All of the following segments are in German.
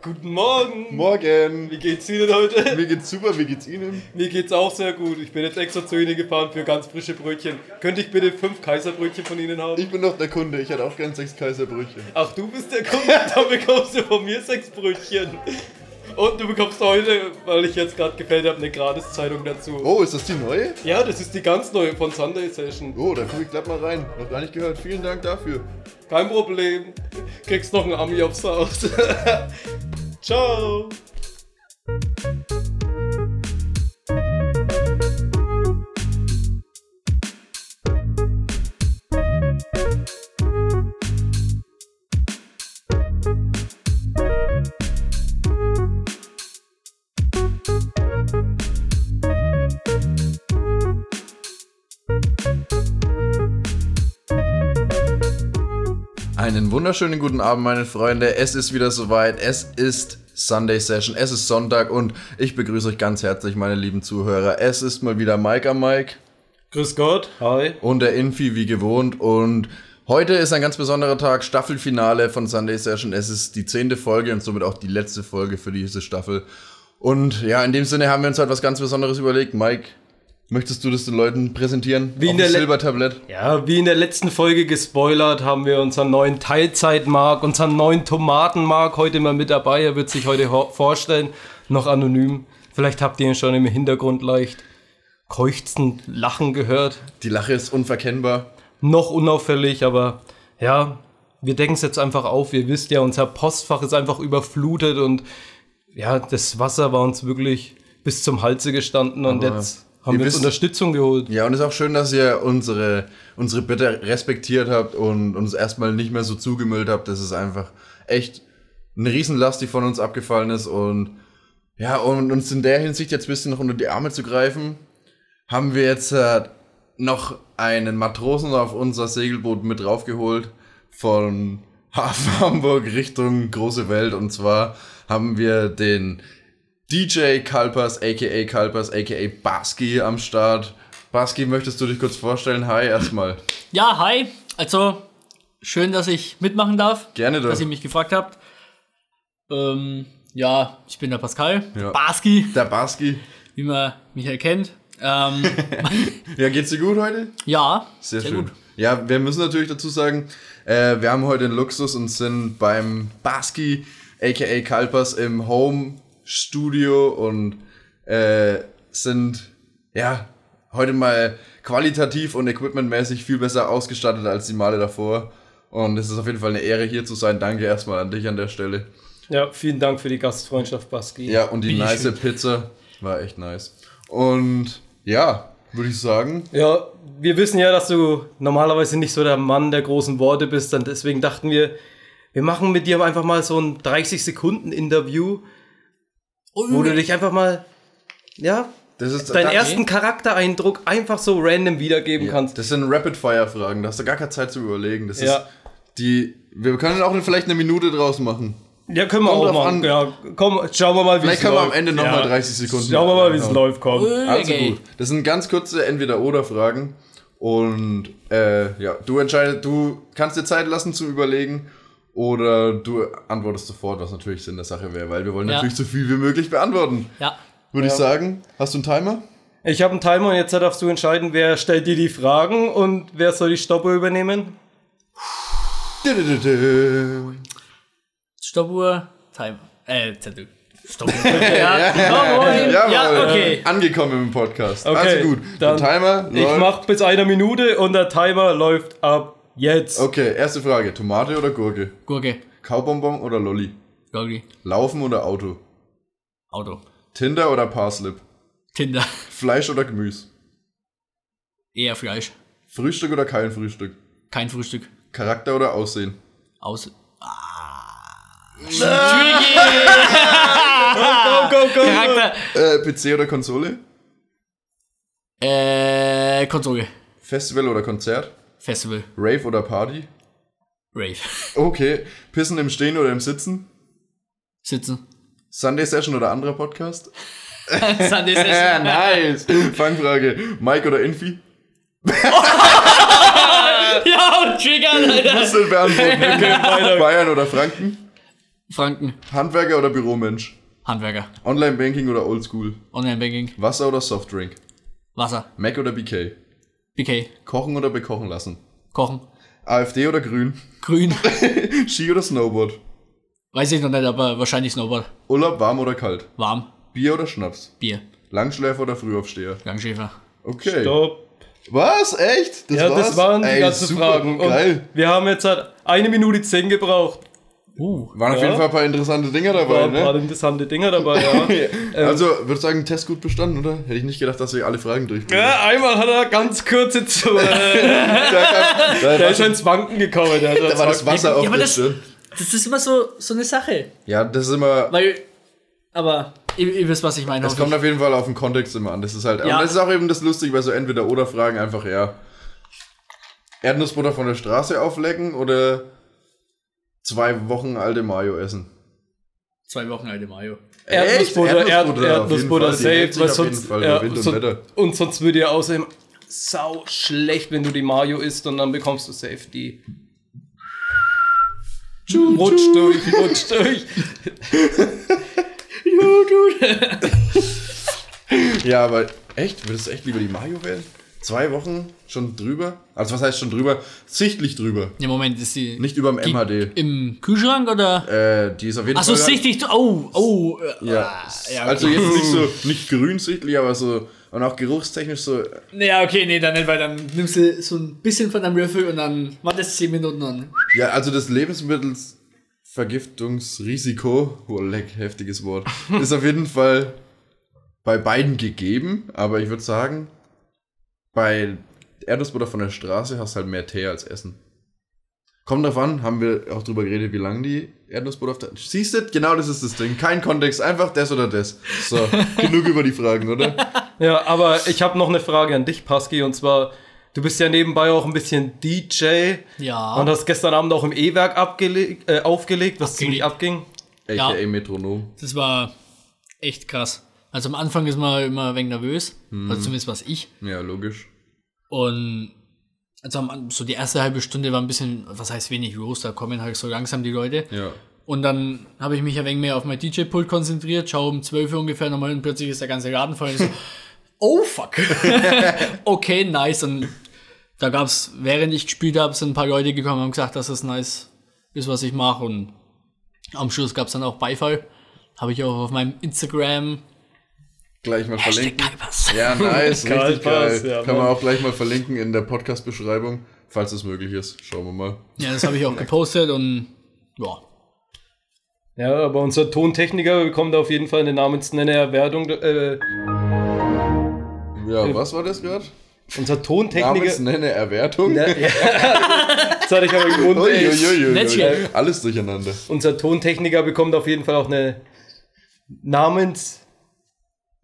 Guten Morgen. Morgen. Wie geht's Ihnen heute? Mir geht's super, wie geht's Ihnen? Mir geht's auch sehr gut. Ich bin jetzt extra zu Ihnen gefahren für ganz frische Brötchen. Könnte ich bitte fünf Kaiserbrötchen von Ihnen haben? Ich bin doch der Kunde, ich hätte auch gern sechs Kaiserbrötchen. Ach, du bist der Kunde, dann bekommst du von mir sechs Brötchen. Und du bekommst heute, weil ich jetzt gerade gefällt habe, eine Gratiszeitung dazu. Oh, ist das die neue? Ja, das ist die ganz neue von Sunday Session. Oh, da guck ich glatt mal rein. Noch gar nicht gehört. Vielen Dank dafür. Kein Problem. Kriegst noch einen Ami aufs Haus. Ciao. Wunderschönen guten Abend, meine Freunde. Es ist wieder soweit. Es ist Sunday Session. Es ist Sonntag und ich begrüße euch ganz herzlich, meine lieben Zuhörer. Es ist mal wieder Mike am Mike Grüß Gott. Hi. und der Infi wie gewohnt. Und heute ist ein ganz besonderer Tag, Staffelfinale von Sunday Session. Es ist die zehnte Folge und somit auch die letzte Folge für diese Staffel. Und ja, in dem Sinne haben wir uns halt was ganz Besonderes überlegt. Mike, möchtest du das den Leuten präsentieren? Wie in Auf der dem Le- Silbertablett? Ja, wie in der letzten Folge gespoilert, haben wir unseren neuen Teilzeitmark, unseren neuen Tomatenmark heute mal mit dabei. Er wird sich heute vorstellen, noch anonym. Vielleicht habt ihr ihn schon im Hintergrund leicht keuchzend Lachen gehört. Die Lache ist unverkennbar. Noch unauffällig, aber ja, wir decken es jetzt einfach auf. Ihr wisst ja, unser Postfach ist einfach überflutet und ja, das Wasser war uns wirklich bis zum Halse gestanden und Aber jetzt haben wir wisst- Unterstützung geholt. Ja, und es ist auch schön, dass ihr unsere, unsere Bitte respektiert habt und uns erstmal nicht mehr so zugemüllt habt. Das ist einfach echt eine Riesenlast, die von uns abgefallen ist. Und ja, und uns in der Hinsicht jetzt ein bisschen noch unter die Arme zu greifen, haben wir jetzt äh, noch einen Matrosen auf unser Segelboot mit draufgeholt von Hafen Hamburg Richtung große Welt. Und zwar haben wir den DJ Kalpers, aka Kalpers, aka Baski am Start. Baski, möchtest du dich kurz vorstellen? Hi, erstmal. Ja, hi. Also, schön, dass ich mitmachen darf. Gerne doch. Dass ihr mich gefragt habt. Ähm, ja, ich bin der Pascal. Ja. Baski, Der Baski. wie man mich erkennt. Ähm, Ja, geht's dir gut heute? ja, Sehr, Sehr schön. gut. Ja, wir müssen natürlich dazu sagen, äh, wir haben heute den Luxus und sind beim Baski, aka Kalpers, im Home Studio und äh, sind, ja, heute mal qualitativ und equipmentmäßig viel besser ausgestattet als die Male davor. Und es ist auf jeden Fall eine Ehre, hier zu sein. Danke erstmal an dich an der Stelle. Ja, vielen Dank für die Gastfreundschaft, Baski. Ja, und die Bitteschön. nice Pizza war echt nice. Und ja, würde ich sagen, Ja, wir wissen ja, dass du normalerweise nicht so der Mann der großen Worte bist, und deswegen dachten wir, wir machen mit dir einfach mal so ein 30-Sekunden-Interview, wo du dich einfach mal, ja, das ist deinen da- ersten Charaktereindruck einfach so random wiedergeben Ja, kannst. Das sind Rapid-Fire-Fragen, da hast du gar keine Zeit zu überlegen. Das Ja. ist die. Wir können auch vielleicht eine Minute draus machen. Ja, können wir Kommt auch machen. an. Ja, komm, schauen wir mal, wie Vielleicht es können wir läuft. am Ende nochmal ja. 30 Sekunden. Schauen wir mal, wie es läuft, komm. Also Okay. gut. Das sind ganz kurze Entweder-Oder-Fragen. Und äh, ja, du entscheidest, du kannst dir Zeit lassen zum Überlegen. Oder du antwortest sofort, was natürlich Sinn der Sache wäre, weil wir wollen Ja. natürlich so viel wie möglich beantworten. ja. Würde ich sagen. Hast du einen Timer? Ich habe einen Timer und jetzt darfst du entscheiden, wer stellt dir die Fragen und wer soll die Stoppuhr übernehmen. Stoppuhr, Time. Äh, Zettel. Stoppuhr. ja, jawohl. Jawohl. ja, okay. Angekommen im Podcast. Okay, also gut. Der Timer Ich läuft. mach bis einer Minute und der Timer läuft ab jetzt. Okay, erste Frage. Tomate oder Gurke? Gurke. Kaubonbon oder Lolli? Gurke. Laufen oder Auto? Auto. Tinder oder Parslip? Tinder. Fleisch oder Gemüse? Eher Fleisch. Frühstück oder kein Frühstück? Kein Frühstück. Charakter oder Aussehen? Aus. Ah. Komm, komm, komm. Charakter. Äh, PC oder Konsole? Äh, Konsole. Festival oder Konzert? Festival. Rave oder Party? Rave. Okay. Pissen im Stehen oder im Sitzen? Sitzen. Sunday Session oder anderer Podcast? Sunday Ja, Session. nice. Fangfrage. Mike oder Infi? ja, und triggern, Alter. Musst du beantworten. weiter. Bayern oder Franken? Franken. Handwerker oder Büromensch? Handwerker. Online-Banking oder Oldschool? Online-Banking. Wasser oder Softdrink? Wasser. Mac oder BK? BK. Kochen oder bekochen lassen? Kochen. AfD oder Grün? Grün. Ski oder Snowboard? Weiß ich noch nicht, aber wahrscheinlich Snowboard. Urlaub warm oder kalt? Warm. Bier oder Schnaps? Bier. Langschläfer oder Frühaufsteher? Langschäfer. Okay. Stopp. Was? Echt? ja, das waren die Ey, ganzen super, Fragen. Und Geil. wir haben jetzt halt eine Minute zehn gebraucht. Uh. Waren auf Ja. jeden Fall ein paar interessante Dinger War dabei, ein paar ne? interessante Dinger dabei, ja. Also, würde ich sagen, Test gut bestanden, oder? Hätte ich nicht gedacht, dass wir alle Fragen durchgehen. ja. Einmal hat er ganz kurze zu. Da, der ist ins Wanken gekommen. Der, da war das Wasser auf Ja, der das, Stirn. das ist immer so, so eine Sache. Ja, das ist immer. Weil, aber ihr, ihr wisst, was ich meine. Es hoffe kommt ich. auf jeden Fall auf den Kontext immer an. Das ist halt. Ja. Und das ist auch eben das Lustige bei so Entweder-Oder-Fragen einfach, ja. Erdnussbutter von der Straße auflecken oder zwei Wochen alte Mayo essen? Zwei Wochen alte Mayo. Erdnussbutter, Erdnussbutter, Erdnussbutter safe, weil sonst, ja, und und sonst würde ja außerdem sau schlecht, wenn du die Mayo isst und dann bekommst du safe die. Rutsch durch, rutsch durch. Ja, aber echt? Würdest du echt lieber die Mayo wählen? Zwei Wochen schon drüber? Also, was heißt schon drüber? Sichtlich drüber. Ja, Moment, ist die Nicht über dem MHD. im Kühlschrank oder? Äh, die ist auf jeden Achso, Fall. sichtlich. Oh, oh. äh, Ja. ah, ja Also okay. jetzt nicht so, nicht grün sichtlich, aber so, und auch geruchstechnisch so, Ja, okay, nee, dann nicht, weil dann nimmst du so ein bisschen von deinem Löffel und dann wartest 10 Minuten an. ja, also das Lebensmittelsvergiftungsrisiko, oh leck, heftiges Wort, ist auf jeden Fall bei beiden gegeben, aber ich würde sagen, bei Erdnussbutter von der Straße hast du halt mehr Tee als Essen. Kommt drauf an, haben wir auch drüber geredet, wie lang die Erdnussbutter auf der. Siehst du, genau das ist das Ding. Kein Kontext, einfach das oder das. So, genug über die Fragen, oder? Ja, aber ich habe noch eine Frage an dich, Paski, und zwar, du bist ja nebenbei auch ein bisschen DJ Ja. und hast gestern Abend auch im E-Werk abgelegt, äh, aufgelegt, was ziemlich abging. AKA Ja. Metronom. Das war echt krass. Also am Anfang ist man immer ein wenig nervös. Also zumindest was ich. Ja, logisch. Und also so die erste halbe Stunde war ein bisschen, was heißt wenig los, da kommen halt so langsam die Leute. Ja. Und dann habe ich mich ein wenig mehr auf mein DJ-Pult konzentriert, schaue um 12 Uhr ungefähr nochmal und plötzlich ist der ganze Laden voll. So, oh fuck. okay, nice. Und da gab es, während ich gespielt habe, sind ein paar Leute gekommen und haben gesagt, dass das nice ist, was ich mache. Und am Schluss gab es dann auch Beifall. Habe ich auch auf meinem Instagram. Gleich mal Hashtag verlinken. Ja, nice, richtig geil. ja, Kann man auch gleich mal verlinken in der Podcast-Beschreibung, falls es möglich ist. Schauen wir mal. Ja, das habe ich auch gepostet und ja. Ja, aber unser Tontechniker bekommt auf jeden Fall eine Namensnenner-Erwertung. Äh, Ja, was war das gerade? unser Tontechniker. Namensnenne Erwertung. Ja, ja. Jetzt hatte ich aber im Mund. Alles durcheinander. Unser Tontechniker bekommt auf jeden Fall auch eine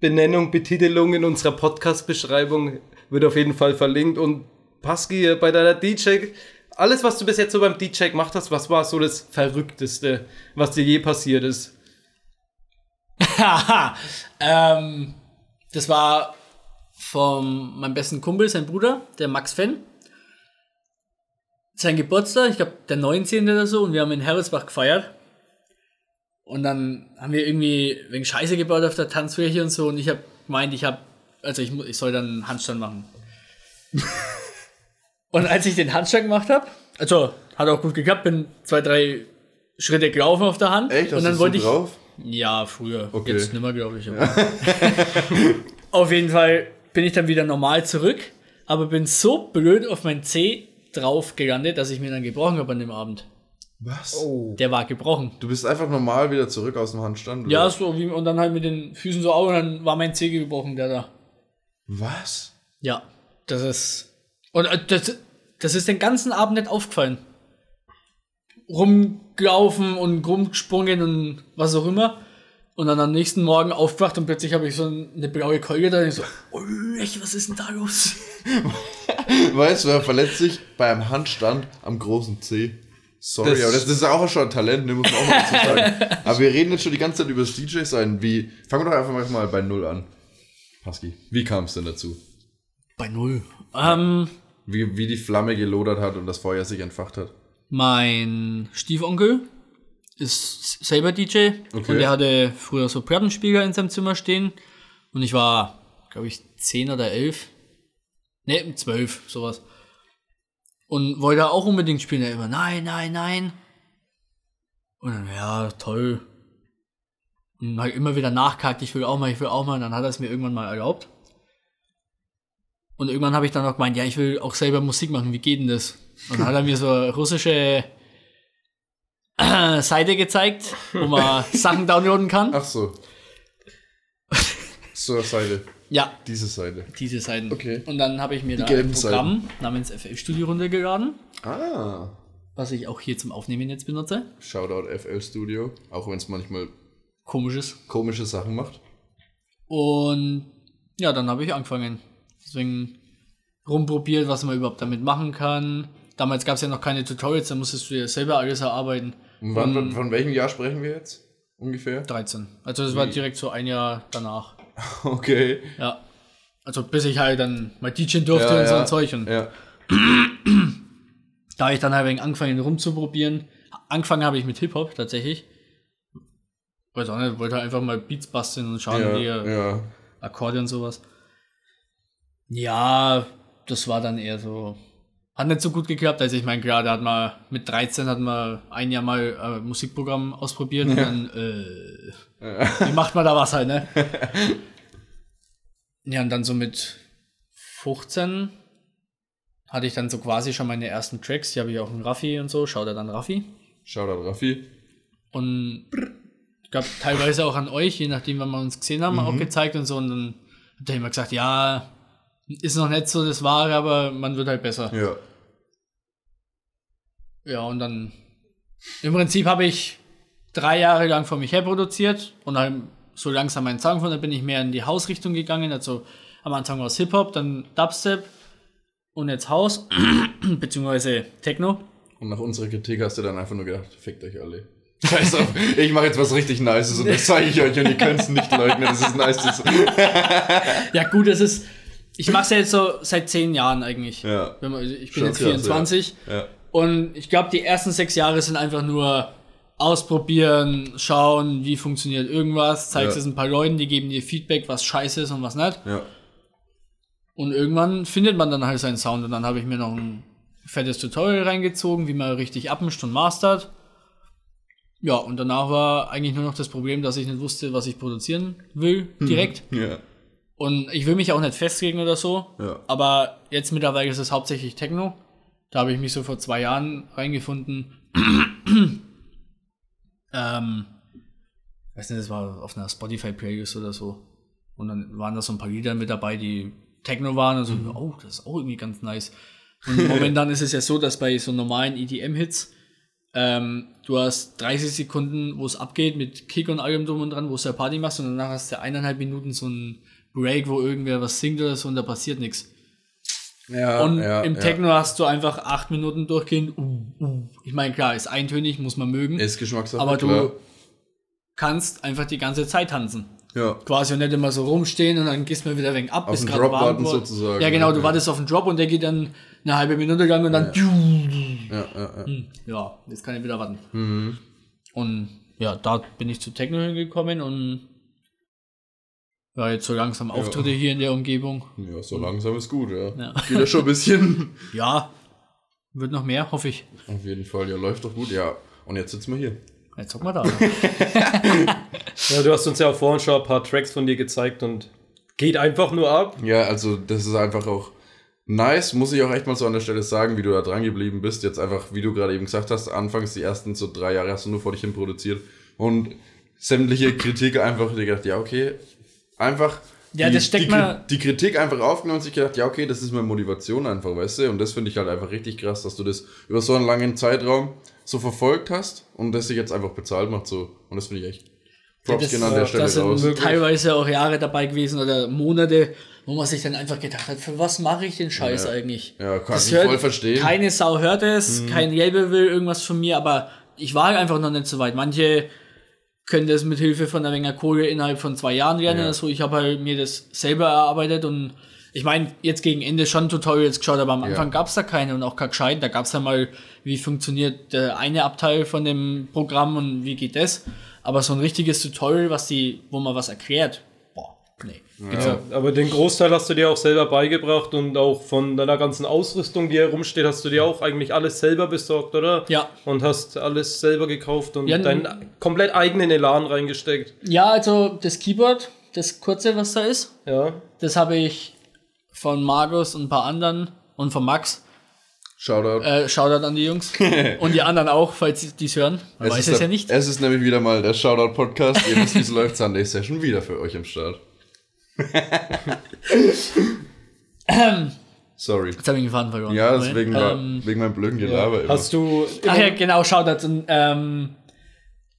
Namensbenennung, Betitelung in unserer Podcast-Beschreibung. Wird auf jeden Fall verlinkt. Und Paski, bei deiner DJ, alles, was du bis jetzt so beim DJ gemacht hast, was war so das Verrückteste, was dir je passiert ist? Haha. ähm, das war von meinem besten Kumpel, sein Bruder, der Max Fenn. Sein Geburtstag, ich glaube der 19. oder so, und wir haben in Herresbach gefeiert. Und dann haben wir irgendwie wegen Scheiße gebaut auf der Tanzfläche und so, und ich habe gemeint, ich habe, also ich, ich soll dann einen Handstand machen. und als ich den Handstand gemacht habe, also hat auch gut geklappt, bin zwei, drei Schritte gelaufen auf der Hand. Echt? Hast und dann du so wollte ich. drauf? Ja, früher. Okay. Jetzt nimmer, glaube ich. Aber. auf jeden Fall bin ich dann wieder normal zurück, aber bin so blöd auf mein C drauf gelandet, dass ich mir dann gebrochen habe an dem Abend. Was? Oh. Der war gebrochen. Du bist einfach normal wieder zurück aus dem Handstand? Ja, oder? so wie, und dann halt mit den Füßen so auf und dann war mein C gebrochen, der da. Was? Ja, das ist. Und äh, das, das ist den ganzen Abend nicht aufgefallen. Rumgelaufen und rumgesprungen und was auch immer. Und dann am nächsten Morgen aufgewacht und plötzlich habe ich so eine blaue Keule da und ich so, oh, echt, was ist denn da los? Weißt du, wer verletzt sich beim Handstand am großen C? Sorry, Das- aber das, das ist auch schon ein Talent, ne, muss man auch mal dazu sagen. aber wir reden jetzt schon die ganze Zeit über das DJ sein. Wie, fangen wir doch einfach mal bei Null an. Paski, wie kam es denn dazu? Bei null. Ähm, Wie, wie die Flamme gelodert hat und das Feuer sich entfacht hat? mein Stiefonkel ist selber DJ Okay. und der hatte früher so Plattenspieler in seinem Zimmer stehen und ich war, glaube ich, 10 oder 11. Ne, 12, sowas. Und wollte auch unbedingt spielen. Er immer, nein, nein, nein. Und dann, ja, toll. Und halt immer wieder nachgehakt, ich will auch mal, ich will auch mal. Und dann hat er es mir irgendwann mal erlaubt. Und irgendwann habe ich dann auch gemeint, ja, ich will auch selber Musik machen, wie geht denn das? Und dann hat er mir so eine russische Seite gezeigt, wo man Sachen downloaden kann. Ach so. So, Seite. Ja, Diese Seite. diese Seiten. Okay. Und dann habe ich mir da ein Programm namens FL Studio runtergeladen, Ah. was ich auch hier zum Aufnehmen jetzt benutze. Shoutout FL Studio. Auch wenn es manchmal Komisches. komische Sachen macht. Und ja, dann habe ich angefangen. Deswegen rumprobiert, was man überhaupt damit machen kann. Damals gab es ja noch keine Tutorials, da musstest du dir selber alles erarbeiten. Und wann, von welchem Jahr sprechen wir jetzt? Ungefähr? 13. Also das war direkt so ein Jahr danach. Okay. Ja. Also bis ich halt dann mal DJen durfte und so ein Zeug. Und Ja. da habe ich dann halt wenig angefangen rumzuprobieren. Angefangen habe ich mit Hip-Hop tatsächlich. Weiß auch nicht, wollte halt einfach mal Beats basteln und schauen, Ja, wie ja. Akkorde und sowas. Ja, das war dann eher so. Hat nicht so gut geklappt. Also ich meine, klar, da hat man mit 13 hat man ein Jahr mal äh, Musikprogramm ausprobiert und dann, äh, wie macht man da was halt, ne? ja, und dann so mit 15 hatte ich dann so quasi schon meine ersten Tracks. Die habe ich auch in Raffi und so. Schaut er dann Raffi. Shoutout Raffi. Und ich glaube, teilweise auch an euch, je nachdem, wann wir uns gesehen haben, auch gezeigt und so. Und dann hat er immer gesagt, ja, ist noch nicht so das Wahre, aber man wird halt besser. Ja. Ja, und dann im Prinzip habe ich drei Jahre lang vor mich her produziert und dann so langsam meinen Sound von, dann bin ich mehr in die Hausrichtung gegangen. Also am Anfang war es Hip-Hop, dann Dubstep und jetzt Haus, beziehungsweise Techno. Und nach unserer Kritik hast du dann einfach nur gedacht, fickt euch alle. Scheiß auf, ich mache jetzt was richtig Nices und das zeige ich euch und ihr könnt es nicht leugnen, das ist nice. Ja, gut, es ist. Ich mache es ja jetzt so seit zehn Jahren eigentlich. Ja. Wenn man, ich bin Schon jetzt krass, 24. ja. Und ich glaube, die ersten sechs Jahre sind einfach nur ausprobieren, schauen, wie funktioniert irgendwas, zeigst Ja. es ein paar Leuten, die geben dir Feedback, was scheiße ist und was nicht. Ja. Und irgendwann findet man dann halt seinen Sound und dann habe ich mir noch ein fettes Tutorial reingezogen, wie man richtig abmischt und mastert. Ja, und danach war eigentlich nur noch das Problem, dass ich nicht wusste, was ich produzieren will, direkt. Ja. Und ich will mich auch nicht festlegen oder so. Ja. Aber jetzt mittlerweile ist es hauptsächlich Techno. Da habe ich mich so vor zwei Jahren reingefunden. ähm, weiß nicht, das war auf einer Spotify-Playlist oder so. Und dann waren da so ein paar Lieder mit dabei, die Techno waren. Und so, oh, das ist auch irgendwie ganz nice. Und momentan ist es ja so, dass bei so normalen EDM-Hits ähm, du hast 30 Sekunden, wo es abgeht mit Kick und allem drum und dran, wo du ja Party machst und danach hast du eineinhalb Minuten so einen Break, wo irgendwer was singt oder so und da passiert nichts. Ja, Und ja, im ja. Techno hast du einfach acht Minuten durchgehend. Uh, uh. Ich meine, klar, ist eintönig, muss man mögen. Ist Geschmackssache, aber du klar. kannst einfach die ganze Zeit tanzen. Ja. Quasi und nicht immer so rumstehen und dann gehst du mal wieder wegen ab, Auf bis den Drop warten sozusagen, Ja, genau, ja, du ja. wartest auf den Drop und der geht dann eine halbe Minute lang und dann. Ja, ja, ja. Ja, jetzt kann ich wieder warten. Mhm. Und ja, da bin ich zu Techno hingekommen und ja, jetzt so langsam Auftritte hier in der Umgebung. ja, so langsam ist gut, ja. Ja. Geht ja schon ein bisschen. Ja, wird noch mehr, hoffe ich. Auf jeden Fall, ja, läuft doch gut, ja. Und jetzt sitzen wir hier. Jetzt hocken wir da. Ja, du hast uns ja auch vorhin schon ein paar Tracks von dir gezeigt und geht einfach nur ab. Ja, also das ist einfach auch nice, muss ich auch echt mal so an der Stelle sagen, wie du da dran geblieben bist. Jetzt einfach, wie du gerade eben gesagt hast, anfangs die ersten so drei Jahre hast du nur vor dich hin produziert und sämtliche Kritik einfach dir gedacht, ja, okay, einfach Ja, die, das steckt die, mal- die Kritik einfach aufgenommen und sich gedacht, ja, okay, das ist meine Motivation einfach, weißt du? Und das finde ich halt einfach richtig krass, dass du das über so einen langen Zeitraum so verfolgt hast und das sich jetzt einfach bezahlt macht so. Und das finde ich echt. Props das, gehen an der Stelle das sind raus. teilweise auch Jahre dabei gewesen oder Monate, wo man sich dann einfach gedacht hat, für was mache ich den Scheiß Ja. eigentlich? Ja, kann Das ich hört- voll verstehen. Keine Sau hört es, kein Label will irgendwas von mir, aber ich war einfach noch nicht so weit. Manche können das mit Hilfe von einer Menge Kohle innerhalb von zwei Jahren lernen. Ja. Also ich habe halt mir das selber erarbeitet und Ich meine, jetzt gegen Ende schon Tutorials geschaut, aber am Anfang Ja. gab es da keine und auch kein gescheit. Da gab es ja mal, wie funktioniert der eine Abteil von dem Programm und wie geht das. Aber so ein richtiges Tutorial, was die, wo man was erklärt, Gibt's ja. Aber den Großteil hast du dir auch selber beigebracht und auch von deiner ganzen Ausrüstung, die herumsteht, hast du dir auch eigentlich alles selber besorgt, oder? Ja. Und hast alles selber gekauft und Ja, deinen komplett eigenen Elan reingesteckt. Ja, also das Keyboard, das kurze, was da ist, Ja. das habe ich von Markus und ein paar anderen und von Max. Shoutout. Äh, Shoutout an die Jungs. und die anderen auch, falls sie dies hören. Man weiß es ja nicht. Es ist nämlich wieder mal der Shoutout-Podcast. Ihr wisst, wie es läuft. Sunday Session wieder für euch am Start. Sorry. Jetzt habe ich den Faden verloren. Ja, deswegen Ähm, wegen meinem blöden Gelaber immer. Hast du. Ach ja, genau, Shoutout. Und, ähm,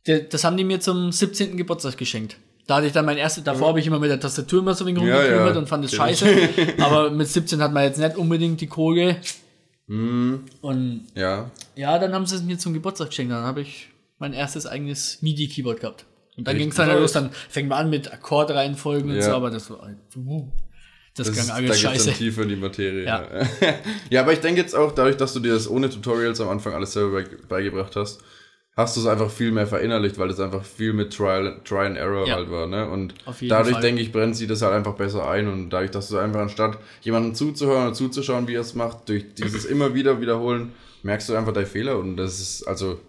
das haben die mir zum 17. Geburtstag geschenkt. Da hatte ich dann mein erstes, davor habe ich immer mit der Tastatur immer so ein wenig Ja, rumgekümmert ja. und fand es scheiße. Aber mit 17 hat man jetzt nicht unbedingt die Kohle. Mhm. Und Ja. ja, dann haben sie es mir zum Geburtstag geschenkt. Dann habe ich mein erstes eigenes MIDI-Keyboard gehabt. Und dann ging es dann los. Dann fängt man an mit Akkordreihenfolgen und Ja. so, aber das war halt, uh, das, Das da alles geht's scheiße. dann tiefer in die Materie. Ja. Ja. aber ich denke jetzt auch, dadurch, dass du dir das ohne Tutorials am Anfang alles selber bei- beigebracht hast, hast du es einfach viel mehr verinnerlicht, weil es einfach viel mit Trial, Try and Error Ja. halt war. Ne? Und dadurch, Fall. denke ich, brennt sie das halt einfach besser ein. Und dadurch, dass du einfach anstatt jemandem zuzuhören und zuzuschauen, wie er es macht, durch dieses immer wieder wiederholen, merkst du einfach deine Fehler. Und das ist, also,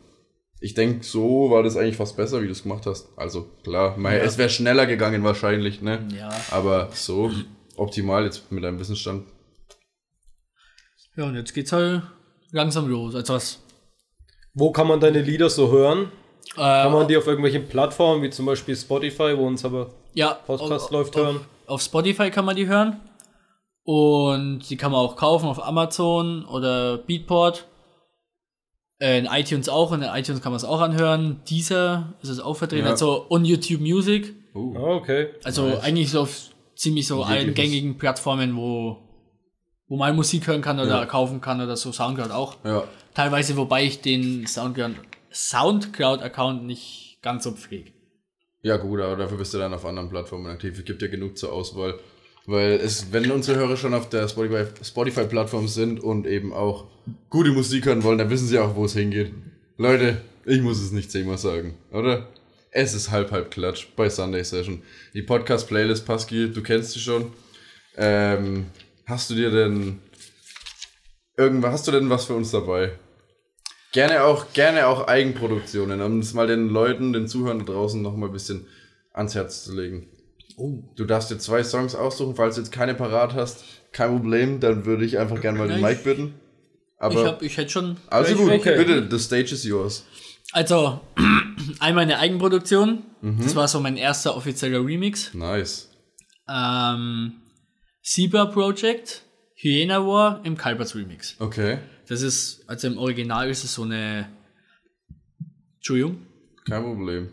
ich denke, so war das eigentlich fast besser, wie du es gemacht hast. Also, klar, mei, es wäre schneller gegangen wahrscheinlich, ne? Ja. Aber so optimal jetzt mit deinem Wissensstand. Ja, und jetzt geht's halt langsam los. Also was. Wo kann man deine Lieder so hören? Äh, Kann man die auf irgendwelchen Plattformen, wie zum Beispiel Spotify, wo uns aber ja, Podcast auf, läuft, auf, hören? Auf Spotify kann man die hören. Und die kann man auch kaufen auf Amazon oder Beatport. Äh, in iTunes auch, in iTunes kann man es auch anhören. Dieser ist es auch vertreten. Ja. Also und YouTube Music. Uh. Ah, okay. Also eigentlich so auf ziemlich so allen gängigen Plattformen, wo, wo man Musik hören kann oder Ja. kaufen kann oder so Soundcloud auch. Ja. Teilweise, wobei ich den Soundcloud Soundcloud-Account nicht ganz so pflege. Ja, gut, aber dafür bist du dann auf anderen Plattformen aktiv. Es gibt ja genug zur Auswahl. Weil es, wenn unsere Hörer schon auf der Spotify- Spotify-Plattform sind und eben auch gute Musik hören wollen, dann wissen sie auch, wo es hingeht. Leute, ich muss es nicht zehnmal sagen, oder? Es ist halb, halb Klatsch bei Sunday Session. Die Podcast-Playlist, Pascal, du kennst sie schon. Ähm, hast du dir denn irgendwas, hast du denn was für uns dabei? Gerne auch, gerne auch Eigenproduktionen, um es mal den Leuten, den Zuhörern da draußen noch mal ein bisschen ans Herz zu legen. Du darfst dir zwei Songs aussuchen, falls du jetzt keine parat hast, kein Problem, dann würde ich einfach gerne mal den Mike bitten. Aber ich, hab, ich hätte schon. also gut, okay. bitte, the stage is yours. Also, einmal eine Eigenproduktion. Mhm. Das war so mein erster offizieller Remix. Nice. Ähm, Zebra Project, Hyena War im Kalberts Remix. Okay, Das ist, also im Original ist es so eine. Entschuldigung. kein Problem.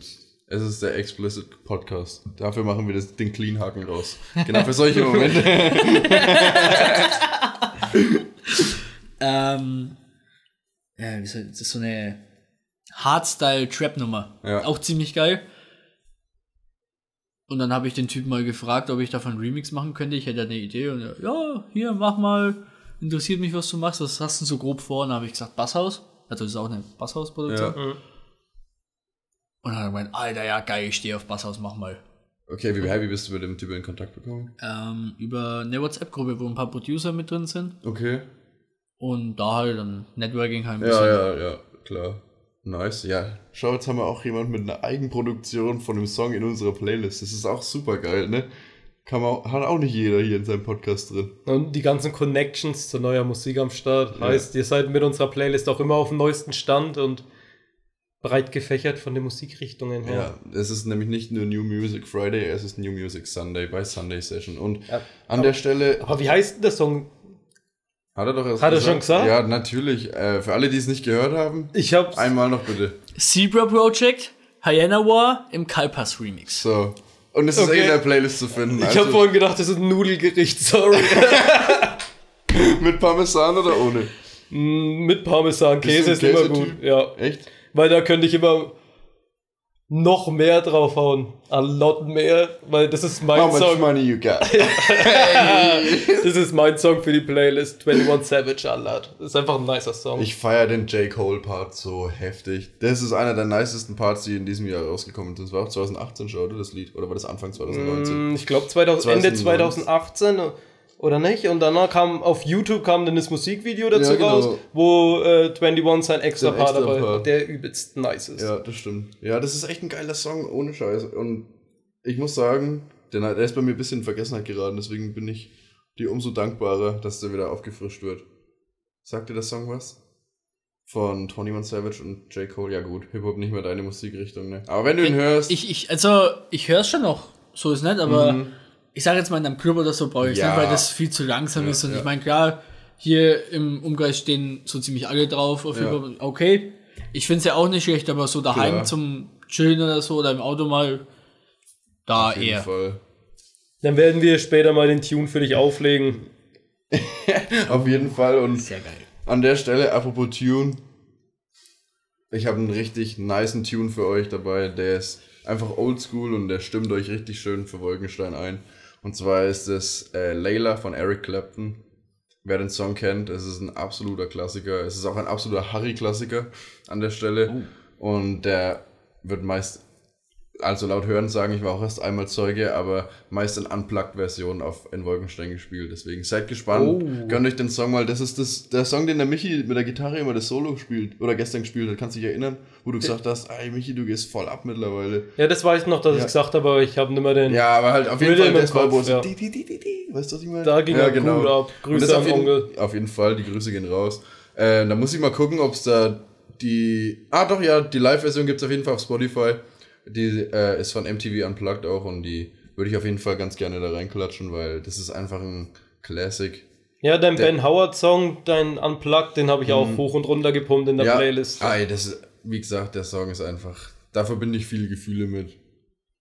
Es ist der Explicit Podcast. Dafür machen wir das, den Clean Haken raus. Genau für solche Momente. Ähm, ja, das ist so eine Hardstyle-Trap-Nummer. Ja. Auch ziemlich geil. Und dann habe ich den Typen mal gefragt, ob ich davon einen Remix machen könnte. Ich hätte eine Idee. Und er, ja, hier, mach mal. Interessiert mich, was du machst. Was hast du so grob vor? Und dann habe ich gesagt, Basshaus. Also, das ist auch eine Basshausproduktion. ja. Und dann hat er gemeint, Alter, ja, geil, ich stehe auf Basshaus, mach mal. Okay, wie, wie bist du mit dem Typen in Kontakt gekommen? Ähm, über eine WhatsApp-Gruppe, wo ein paar Producer mit drin sind. Okay. Und da halt dann Networking halt ein Ja, bisschen. ja, ja, klar. Nice, ja. Schau, jetzt haben wir auch jemand mit einer Eigenproduktion von einem Song in unserer Playlist. Das ist auch super geil, ne? Kann man, hat auch nicht jeder hier in seinem Podcast drin. Und die ganzen Connections zu neuer Musik am Start. Heißt, ihr seid mit unserer Playlist auch immer auf dem neuesten Stand und breit gefächert von den Musikrichtungen her. Ja, es ist nämlich nicht nur New Music Friday, es ist New Music Sunday bei Sunday Session. Und Ja, an der Stelle Aber wie heißt denn der Song? hat er doch erst Hat er schon gesagt? Ja, natürlich. Äh, für alle, die es nicht gehört haben, Ich hab's. einmal noch bitte. Zebra Project, Hyena War im Kalpas Remix. So. Und es ist Okay. eh in der Playlist zu finden. Ich also hab vorhin gedacht, das ist ein Nudelgericht, sorry. mit Parmesan oder ohne? Mm, Mit Parmesan, Käse ist immer Käsetyp? gut. Ja. Echt? Weil da könnte ich immer noch mehr draufhauen. A lot mehr, weil das ist mein How much Song. money you got? Das ist mein Song für die Playlist 21 Savage Allard. Das ist einfach ein nicer Song. Ich feiere den J. Cole-Part so heftig. Das ist einer der nicesten Parts, die in diesem Jahr rausgekommen sind. Das war auch 2018 schon, oder? Das Lied. Oder war das Anfang 2019? Mm, ich glaube Ende 2019. 2018 oder nicht. Und danach kam auf YouTube kam dann das Musikvideo dazu Ja, genau. raus, wo äh, 21 sein extra Sein Part extra dabei Part. der übelst nice ist. Ja, das stimmt. Ja, das ist echt ein geiler Song, ohne Scheiß. Und ich muss sagen, der, der ist bei mir ein bisschen in Vergessenheit geraten, deswegen bin ich dir umso dankbarer, dass der wieder aufgefrischt wird. Sagt dir der Song was? Von 21 Savage und J. Cole. Ja gut, Hip-Hop nicht mehr deine Musikrichtung, ne? Aber wenn du ihn hörst, Ich, ich, also, ich höre es schon noch, so ist nicht, aber Mhm. Ich sage jetzt mal in einem Club oder so brauche ich Ja. nicht, weil das viel zu langsam Ja, ist. Und ja. ich meine, klar, hier im Umkreis stehen so ziemlich alle drauf auf Ja. Hip-Hop. Okay, ich finde es ja auch nicht schlecht, aber so daheim zum Chillen oder so oder im Auto mal, da auf jeden eher. Fall. Dann werden wir später mal den Tune für dich auflegen. Auf jeden Fall. Und Sehr geil. An der Stelle, apropos Tune, ich habe einen richtig nicen Tune für euch dabei. Der ist einfach oldschool und der stimmt euch richtig schön für Wolkenstein ein. Und zwar ist es äh, Layla von Eric Clapton. Wer den Song kennt, es ist ein absoluter Klassiker. Es ist auch ein absoluter Harry-Klassiker an der Stelle. Und der wird meist, also laut Hören sagen, ich war auch erst einmal Zeuge, aber meist in Unplugged-Version auf in Wolkenstein gespielt. Deswegen seid gespannt. Oh. Gönnt euch den Song mal. Das ist das, der Song, den der Michi mit der Gitarre immer das Solo spielt oder gestern gespielt hat. Kannst du dich erinnern? Wo du gesagt hast, ey Michi, du gehst voll ab mittlerweile. Ja, das weiß ich noch, dass ich Ja. gesagt habe, aber ich habe nicht mehr den. Ja, aber halt auf jeden Fall das war, wo es ja. di, di, di, di, di, weißt du, was ich meine? Da ging er gut ab. Grüße an jeden, Onkel. Auf jeden Fall, die Grüße gehen raus. Äh, da muss ich mal gucken, ob es da die. Ah, doch, ja, die Live-Version gibt es auf jeden Fall auf Spotify. Die äh, ist von MTV Unplugged auch und die würde ich auf jeden Fall ganz gerne da reinklatschen, weil das ist einfach ein Classic. Ja, dein Der- Ben Howard Song, dein Unplugged, den habe ich auch hoch und runter gepumpt in der ja, Playlist. Ah, ey, das ist, wie gesagt, der Song ist einfach. Da verbinde ich viele Gefühle mit.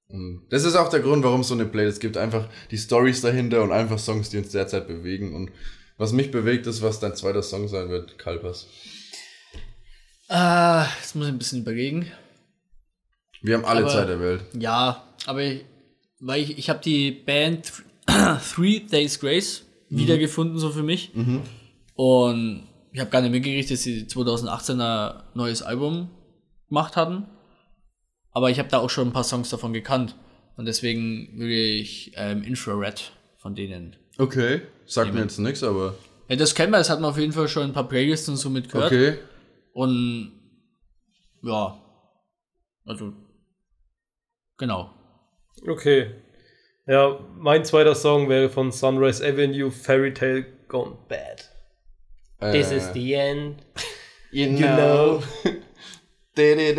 Und das ist auch der Grund, warum es so eine Playlist gibt. Einfach die Stories dahinter und einfach Songs, die uns derzeit bewegen. Und was mich bewegt, ist, was dein zweiter Song sein wird, Kalpas. Ah, jetzt muss ich ein bisschen überlegen. Wir haben alle Aber- Zeit der Welt. Ja, aber ich, weil ich, ich habe die Band Th- Three Days Grace wiedergefunden, so für mich. Und ich habe gar nicht mitgekriegt, dass sie 2018 ein neues Album gemacht hatten. Aber ich habe da auch schon ein paar Songs davon gekannt. Und deswegen würde ich ähm, Infrared von denen. Okay. Sagt mir jetzt nichts, aber. Ja, das kennen wir, das hat man auf jeden Fall schon ein paar Playlists und so mitgehört. Okay. Und ja, also genau. Okay. Ja, mein zweiter Song wäre von Sunrise Avenue, Fairy Tale Gone Bad. This Äh, is the end. You you know. Ain't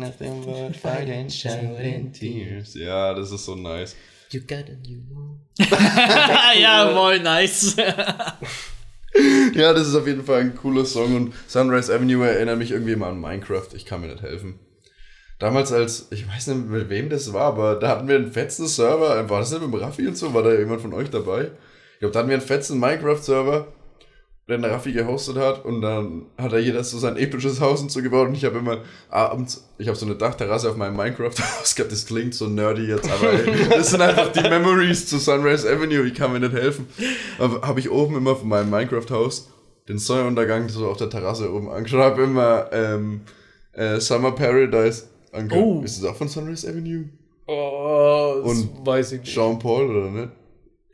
nothing but fighting, shouting tears. Ja, das ist so nice. You got a new one. ja, voll nice. Ja, das ist auf jeden Fall ein cooler Song und Sunrise Avenue erinnert mich irgendwie immer an Minecraft. Ich kann mir nicht helfen. Damals als, ich weiß nicht mit wem das war, aber da hatten wir einen fetzen Server. War das nicht mit dem Raffi und so? War da jemand von euch dabei? Ich glaube, da hatten wir einen fetzen Minecraft-Server, den Raffi gehostet hat und dann hat er jeder so sein episches Haus und so gebaut und ich habe immer abends, ich habe so eine Dachterrasse auf meinem Minecraft-Haus gehabt. Das klingt so nerdy jetzt, aber ey, das sind einfach die Memories zu Sunrise Avenue. Ich kann mir nicht helfen. Aber habe ich oben immer von meinem Minecraft-Haus den Sonnenuntergang so auf der Terrasse oben angeschaut. Habe immer ähm, äh, Summer Paradise angehört. Oh. Ist das auch von Sunrise Avenue? Oh, das Und weiß ich nicht. Jean Paul oder nicht?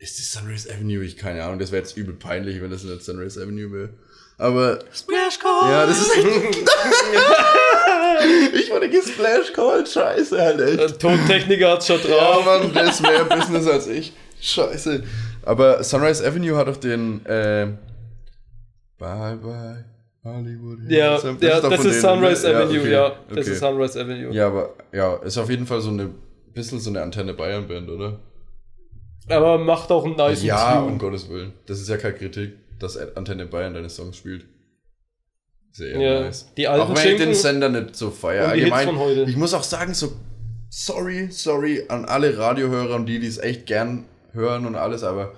Ist das Sunrise Avenue? Ich keine Ahnung. Das wäre jetzt übel peinlich, wenn das nicht Sunrise Avenue wäre. Aber Splash Call. ja, das ist ich wurde gesplash called. Scheiße, halt echt. Der Tontechniker hat's schon Ja, drauf. Mann, der ist mehr Business als ich. Scheiße. Aber Sunrise Avenue hat doch den äh, Bye Bye Hollywood. Ja, Hills. ja, das ist denen, Sunrise ne? Avenue, okay, ja. Das okay. ist Sunrise Avenue. Ja, aber ja, ist auf jeden Fall so eine bisschen so eine Antenne Bayern Band, oder? Aber macht auch einen nice Ja, Tune. um Gottes Willen. Das ist ja keine Kritik, dass Antenne Bayern deine Songs spielt. Sehr Ja, nice. die alten auch wenn ich den Sender nicht so die Hits Allgemein, ich muss auch sagen, so sorry, sorry an alle Radiohörer und die, die es echt gern hören und alles, aber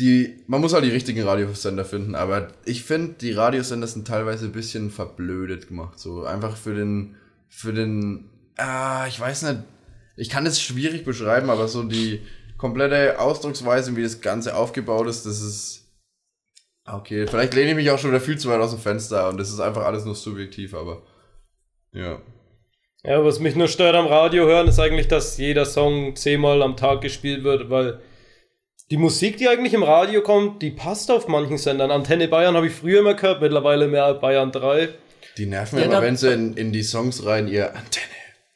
die, man muss halt die richtigen Radiosender finden, aber ich finde, die Radiosender sind teilweise ein bisschen verblödet gemacht. So einfach für den, für den, ah, ich weiß nicht, ich kann es schwierig beschreiben, aber so die komplette Ausdrucksweise, wie das Ganze aufgebaut ist, das ist, okay, vielleicht lehne ich mich auch schon wieder viel zu weit aus dem Fenster und das ist einfach alles nur subjektiv, aber, ja. Ja, was mich nur stört am Radio hören, ist eigentlich, dass jeder Song zehnmal am Tag gespielt wird, weil die Musik, die eigentlich im Radio kommt, die passt auf manchen Sendern. Antenne Bayern habe ich früher immer gehört, mittlerweile mehr Bayern 3. Die nerven Ja, immer, wenn sie in, in die Songs rein ihr Antenne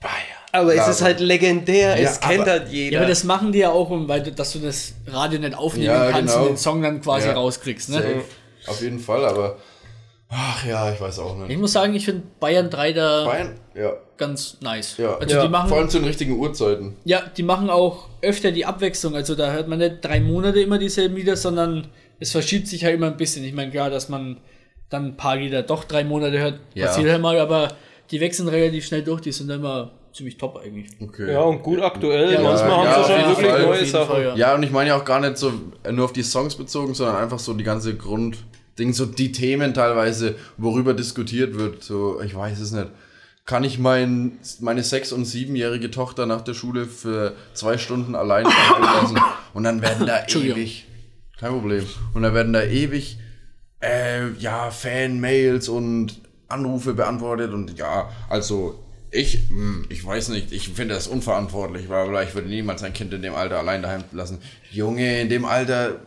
Bayern. Aber es ist halt legendär, Ja, es kennt aber- halt jeder. Ja, aber das machen die ja auch, um, weil du, dass du das Radio nicht aufnehmen Ja, kannst genau. und den Song dann quasi Ja. rauskriegst. Ne? Safe. Auf jeden Fall, aber, ach ja, ich weiß auch nicht. Ich muss sagen, ich finde Bayern 3 da Bayern, ja. ganz nice. Ja. Also Ja, die machen, Vor allem zu den richtigen Uhrzeiten. ja, die machen auch öfter die Abwechslung. Also da hört man nicht drei Monate immer dieselben Lieder, sondern es verschiebt sich halt immer ein bisschen. Ich meine, klar, dass man dann ein paar Lieder doch drei Monate hört, Ja. passiert halt mal, aber die wechseln relativ schnell durch, die sind immer ziemlich top eigentlich. Okay. ja, und gut aktuell. Ja, Manchmal ja, haben ja, sie auf schon wirklich Fall. neue Sachen. Fall, ja. Ja, und ich meine ja auch gar nicht so nur auf die Songs bezogen, sondern einfach so die ganze Grundding, so die Themen teilweise, worüber diskutiert wird. So, ich weiß es nicht. Kann ich mein, meine sechs- und siebenjährige Tochter nach der Schule für zwei Stunden allein lassen? Und dann werden da ewig, kein Problem, und dann werden da ewig, äh, ja, Fan-Mails und Anrufe beantwortet und ja, also ich, hm, ich weiß nicht, ich finde das unverantwortlich, weil ich würde niemals ein Kind in dem Alter allein daheim lassen. Junge, in dem Alter,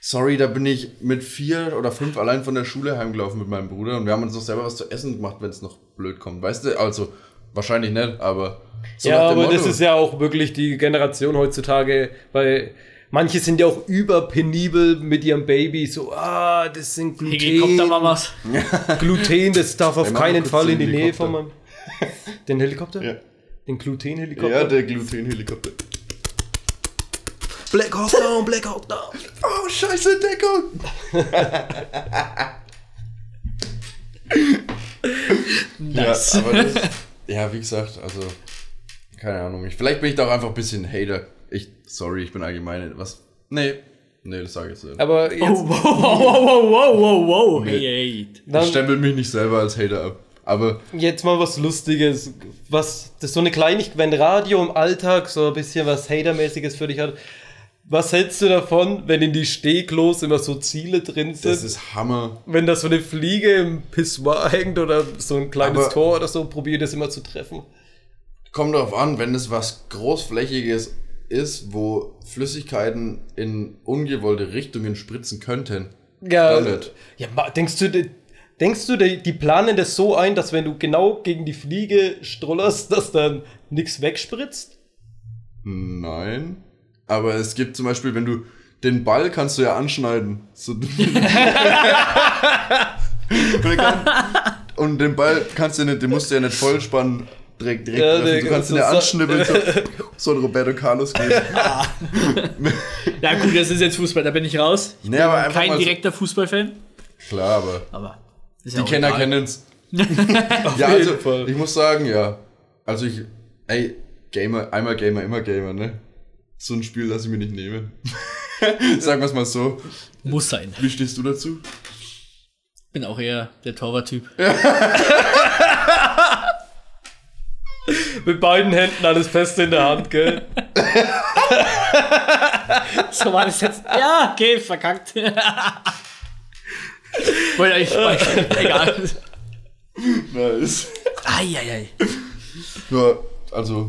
sorry, da bin ich mit vier oder fünf allein von der Schule heimgelaufen mit meinem Bruder und wir haben uns noch selber was zu essen gemacht, wenn es noch blöd kommt. Weißt du, also wahrscheinlich nicht, aber so ja, aber das Motto. ist ja auch wirklich die Generation heutzutage, weil manche sind ja auch überpenibel mit ihrem Baby, so, ah, das sind Gluten, Helikoptermamas. Gluten, das darf auf mal keinen Fall in die Nähe von meinem... Den Helikopter? Ja. Den Gluten-Helikopter? Ja, der Gluten-Helikopter. Black Hawk Down, Black Hawk Down. Oh, scheiße, Deckung! Nice. Ja, aber das, ja, wie gesagt, also, keine Ahnung. Ich, vielleicht bin ich da auch einfach ein bisschen Hater. Ich, sorry, ich bin allgemein, was, nee, nee, das sage ich jetzt nicht. Aber jetzt, Oh, wow, wow, wow, wow, wow, wow. Hey, hey. Ich dann, stempel mich nicht selber als Hater ab. Aber, jetzt mal was Lustiges. Was, das ist so eine Kleinigkeit, wenn Radio im Alltag so ein bisschen was Hatermäßiges für dich hat. Was hältst du davon, wenn in die Steglos immer so Ziele drin sind? das ist Hammer. wenn da so eine Fliege im Pissoir hängt oder so ein kleines Aber- Tor oder so, probier das immer zu treffen. Kommt darauf an, wenn es was Großflächiges ist, wo Flüssigkeiten in ungewollte Richtungen spritzen könnten. Ja, ja ma- denkst du, denkst du, die, die planen das so ein, dass wenn du genau gegen die Fliege strollerst, dass dann nichts wegspritzt? Nein. Aber es gibt zum Beispiel, wenn du den Ball kannst du ja anschneiden. So, und, den Ball kannst du nicht, den musst du ja nicht vollspannen direkt, direkt Ja, Du kannst ihn so- ja anschnibbeln, so, so ein Roberto Carlos geht. Ja, gut, das ist jetzt Fußball, da bin ich raus. Ich Nee, bin aber einfach kein mal so- direkter Fußballfan, Klar, aber aber ist die ja Kenner kennen's. Auf Ja, also, Fall. ich muss sagen, ja. Also ich, ey, Gamer, einmal Gamer, immer Gamer, ne? So ein Spiel lasse ich mir nicht nehmen. Sagen wir es mal so. Muss sein. Wie stehst du dazu? Bin auch eher der Torwarttyp. Mit beiden Händen alles fest in der Hand, gell? So war das jetzt. Ja, okay, verkackt. Wollte eigentlich egal. Nice. Eieiei. Ja, also,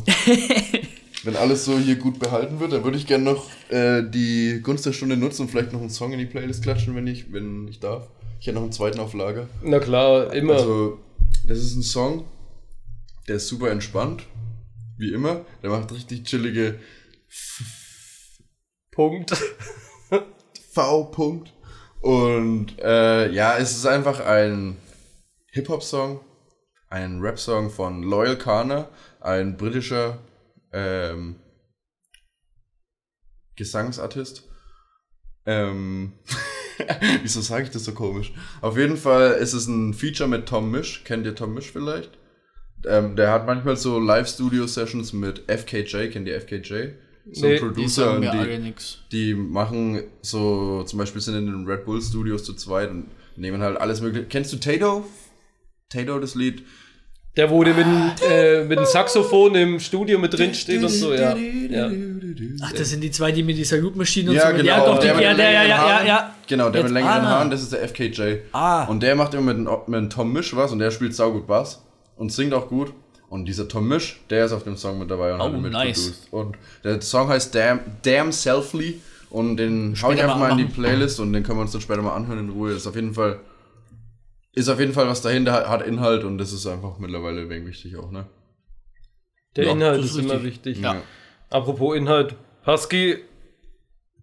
wenn alles so hier gut behalten wird, dann würde ich gerne noch äh, die Gunst der Stunde nutzen und vielleicht noch einen Song in die Playlist klatschen, wenn ich, wenn ich darf. Ich hätte noch einen zweiten auf Lager. Na klar, immer. Also, das ist ein Song, der ist super entspannt, wie immer. Der macht richtig chillige Punkt. V-Punkt. Und äh, ja, es ist einfach ein Hip-Hop-Song, ein Rap-Song von Loyal Kana, ein britischer ähm, Gesangsartist. Ähm, wieso sage ich das so komisch? Auf jeden Fall ist es ein Feature mit Tom Misch. Kennt ihr Tom Misch vielleicht? Ähm, der hat manchmal so Live-Studio-Sessions mit FKJ. Kennt ihr FKJ? So ein Nee, Die Producer, und die, nix. die machen so, zum Beispiel sind in den Red Bull Studios zu zweit und nehmen halt alles mögliche. Kennst du Tato? Tato, das Lied? Der, wo der mit, dem, äh, mit dem Saxophon im Studio mit drin steht und so, ja. ja. Ach, das sind die zwei, die mit dieser Loop-Maschine und Ja, so. genau. Ja, doch, die, der mit ja, den der, ja, längeren ja, ja, Haaren. ja. Genau, der mit Jetzt- längeren ah. Haaren, das ist der FKJ. Ah. Und der macht immer mit, mit Tom Misch was und der spielt saugut Bass und singt auch gut. Und dieser Tom Misch, der ist auf dem Song mit dabei und Oh, hat ihn nice. Und der Song heißt Damn, Damn Selfly und den hau ich einfach mal mal in die. Playlist und den können wir uns dann später mal anhören in Ruhe. Das ist auf jeden Fall ist auf jeden Fall was dahinter, hat- Inhalt und das ist einfach mittlerweile wegen wichtig auch, ne? Der Ja, Inhalt ist ist immer wichtig. Ja. Apropos Inhalt. Husky,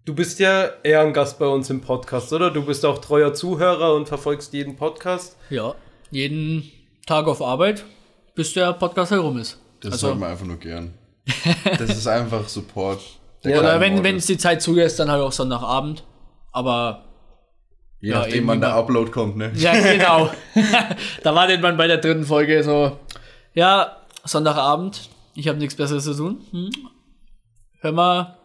du bist ja Ehrengast bei uns im Podcast, oder? Du bist auch treuer Zuhörer und verfolgst jeden Podcast. Ja, jeden Tag auf Arbeit, bis der Podcast herum ist. Das Also- hört man einfach nur gern. Das ist einfach Support. Oder wenn es die Zeit zulässt, dann halt auch Sonntagabend. Aber Je ja, nachdem, wann der Upload kommt, ne? ja, genau. da war denn man bei der dritten Folge so, ja, Sonntagabend, ich habe nichts Besseres zu tun. Hm. Hör mal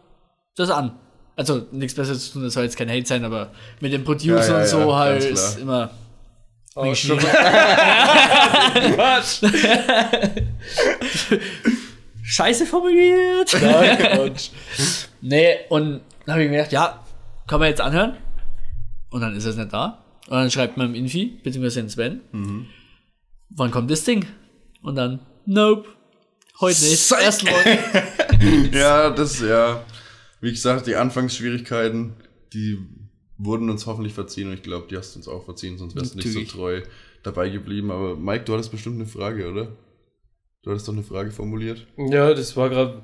das an. Also nichts Besseres zu tun, das soll jetzt kein Hate sein, aber mit dem Producer Ja, ja, und so ja, halt ist immer. Oh, schon- Was? Scheiße formuliert. Quatsch. Nee, und dann habe ich mir gedacht, ja, kann man jetzt anhören. Und dann ist es nicht da. Und dann schreibt man im Infi, beziehungsweise den Sven, wann kommt das Ding? Und dann, nope, heute nicht. Erst morgen. Ja, das, ja. Wie gesagt, die Anfangsschwierigkeiten, die wurden uns hoffentlich verziehen und ich glaube, die hast du uns auch verziehen, sonst wärst du nicht so treu dabei geblieben. Aber Mike, du hattest bestimmt eine Frage, oder? Du hattest doch eine Frage formuliert. Ja, das war gerade.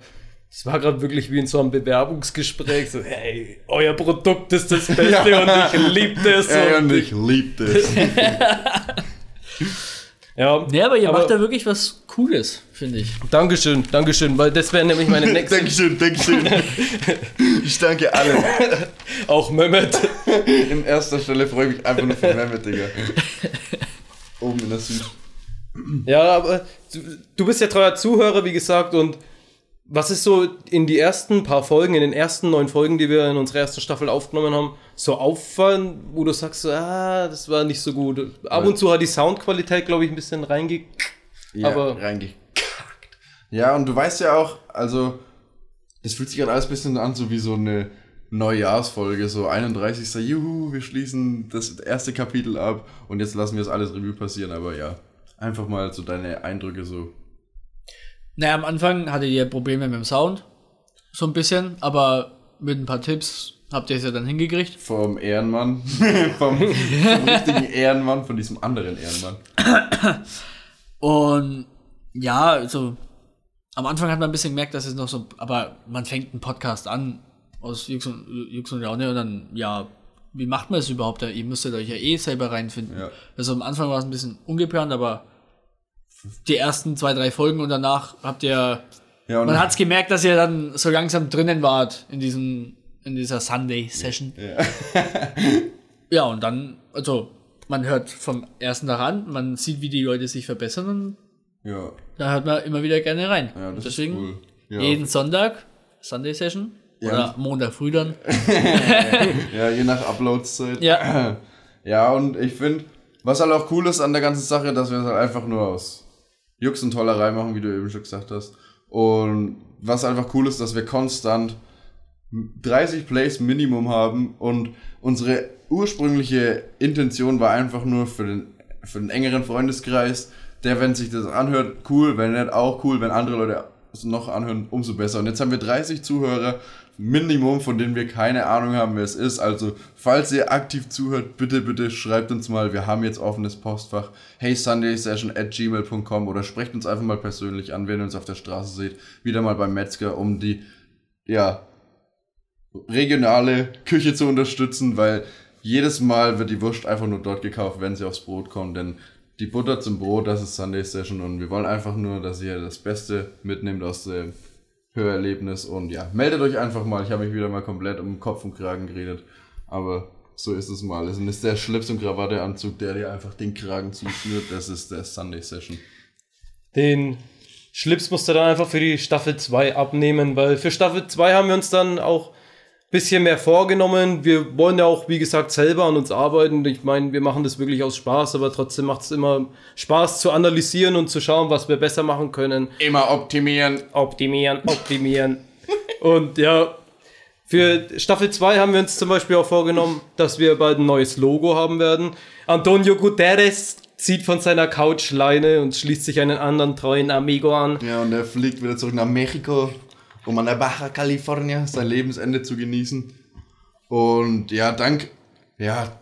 Das war gerade wirklich wie in so einem Bewerbungsgespräch. So, hey, euer Produkt ist das Beste und ich liebe das. Ey, und und ich lieb das. Ja, ja, aber ihr Aber- macht da wirklich was Cooles, finde ich. Dankeschön, Dankeschön, weil das wäre nämlich meine nächste. Dankeschön, Dankeschön. Ich danke allen. Auch Mehmet. In erster Stelle freue ich mich einfach nur für Mehmet, Digga. Oben in der Süd. Ja, aber du, du bist ja treuer Zuhörer, wie gesagt, und was ist so in die ersten paar Folgen, in den ersten neun Folgen, die wir in unserer ersten Staffel aufgenommen haben, so auffallen, wo du sagst, ah, das war nicht so gut. Ab und zu hat die Soundqualität, glaube ich, ein bisschen reinge... Ja, Aber- reingekackt. Ja, und du weißt ja auch, also, das fühlt sich gerade alles ein bisschen an, so wie so eine Neujahrsfolge, so 31. Juhu, wir schließen das erste Kapitel ab und jetzt lassen wir es alles Revue passieren, aber ja, einfach mal so deine Eindrücke so. Naja, am Anfang hattet ihr Probleme mit dem Sound, so ein bisschen, aber mit ein paar Tipps habt ihr es ja dann hingekriegt. Vom Ehrenmann, vom, vom richtigen Ehrenmann, von diesem anderen Ehrenmann. Und ja, also am Anfang hat man ein bisschen gemerkt, dass es noch so, aber man fängt einen Podcast an aus Jux und, Jux und Laune und dann, ja, wie macht man es überhaupt? Ihr müsstet euch ja eh selber reinfinden. Ja. Also am Anfang war es ein bisschen ungeplant, aber die ersten zwei, drei Folgen und danach habt ihr, Ja, und man hat's gemerkt, dass ihr dann so langsam drinnen wart in diesem, in dieser Sunday-Session. Ja. Ja, und dann, also man hört vom ersten Tag an, man sieht, wie die Leute sich verbessern und ja, da hört man immer wieder gerne rein. ja, das Deswegen ist cool. Ja, jeden Sonntag Sunday Session Ja. oder Montag früh dann. ja, je nach Uploadszeit. Ja. Ja, und ich finde, was halt auch cool ist an der ganzen Sache, dass wir es halt einfach nur aus Jux und Tollerei machen, wie du eben schon gesagt hast. Und was einfach cool ist, dass wir konstant 30 Plays Minimum haben und unsere ursprüngliche Intention war einfach nur für den, für den engeren Freundeskreis, der, wenn sich das anhört, cool, wenn nicht auch cool, wenn andere Leute es noch anhören, umso besser. Und jetzt haben wir 30 Zuhörer, Minimum, von denen wir keine Ahnung haben, wer es ist. Also, falls ihr aktiv zuhört, bitte, bitte schreibt uns mal. Wir haben jetzt offenes Postfach. Hey Sundaysession at gmail.com oder sprecht uns einfach mal persönlich an, wenn ihr uns auf der Straße seht. Wieder mal beim Metzger, um die, ja, regionale Küche zu unterstützen, weil jedes Mal wird die Wurst einfach nur dort gekauft, wenn sie aufs Brot kommt, denn die Butter zum Brot, das ist Sunday Session und wir wollen einfach nur, dass ihr das Beste mitnehmt aus dem Hörerlebnis und ja, meldet euch einfach mal. Ich habe mich wieder mal komplett um Kopf und Kragen geredet, aber so ist es mal. Es ist der Schlips- und Krawatteanzug, der dir einfach den Kragen zuschnürt. Das ist der Sunday Session. Den Schlips musste dann einfach für die Staffel 2 abnehmen, weil für Staffel 2 haben wir uns dann auch bisschen mehr vorgenommen. Wir wollen ja auch, wie gesagt, selber an uns arbeiten. Ich meine, wir machen das wirklich aus Spaß, aber trotzdem macht es immer Spaß zu analysieren und zu schauen, was wir besser machen können. Immer optimieren. Optimieren, optimieren. und ja, für Staffel 2 haben wir uns zum Beispiel auch vorgenommen, dass wir bald ein neues Logo haben werden. Antonio Guterres zieht von seiner Couchleine und schließt sich einen anderen treuen Amigo an. Ja, und er fliegt wieder zurück nach Mexiko, um an der Baja California sein Lebensende zu genießen. Und ja, dank ja,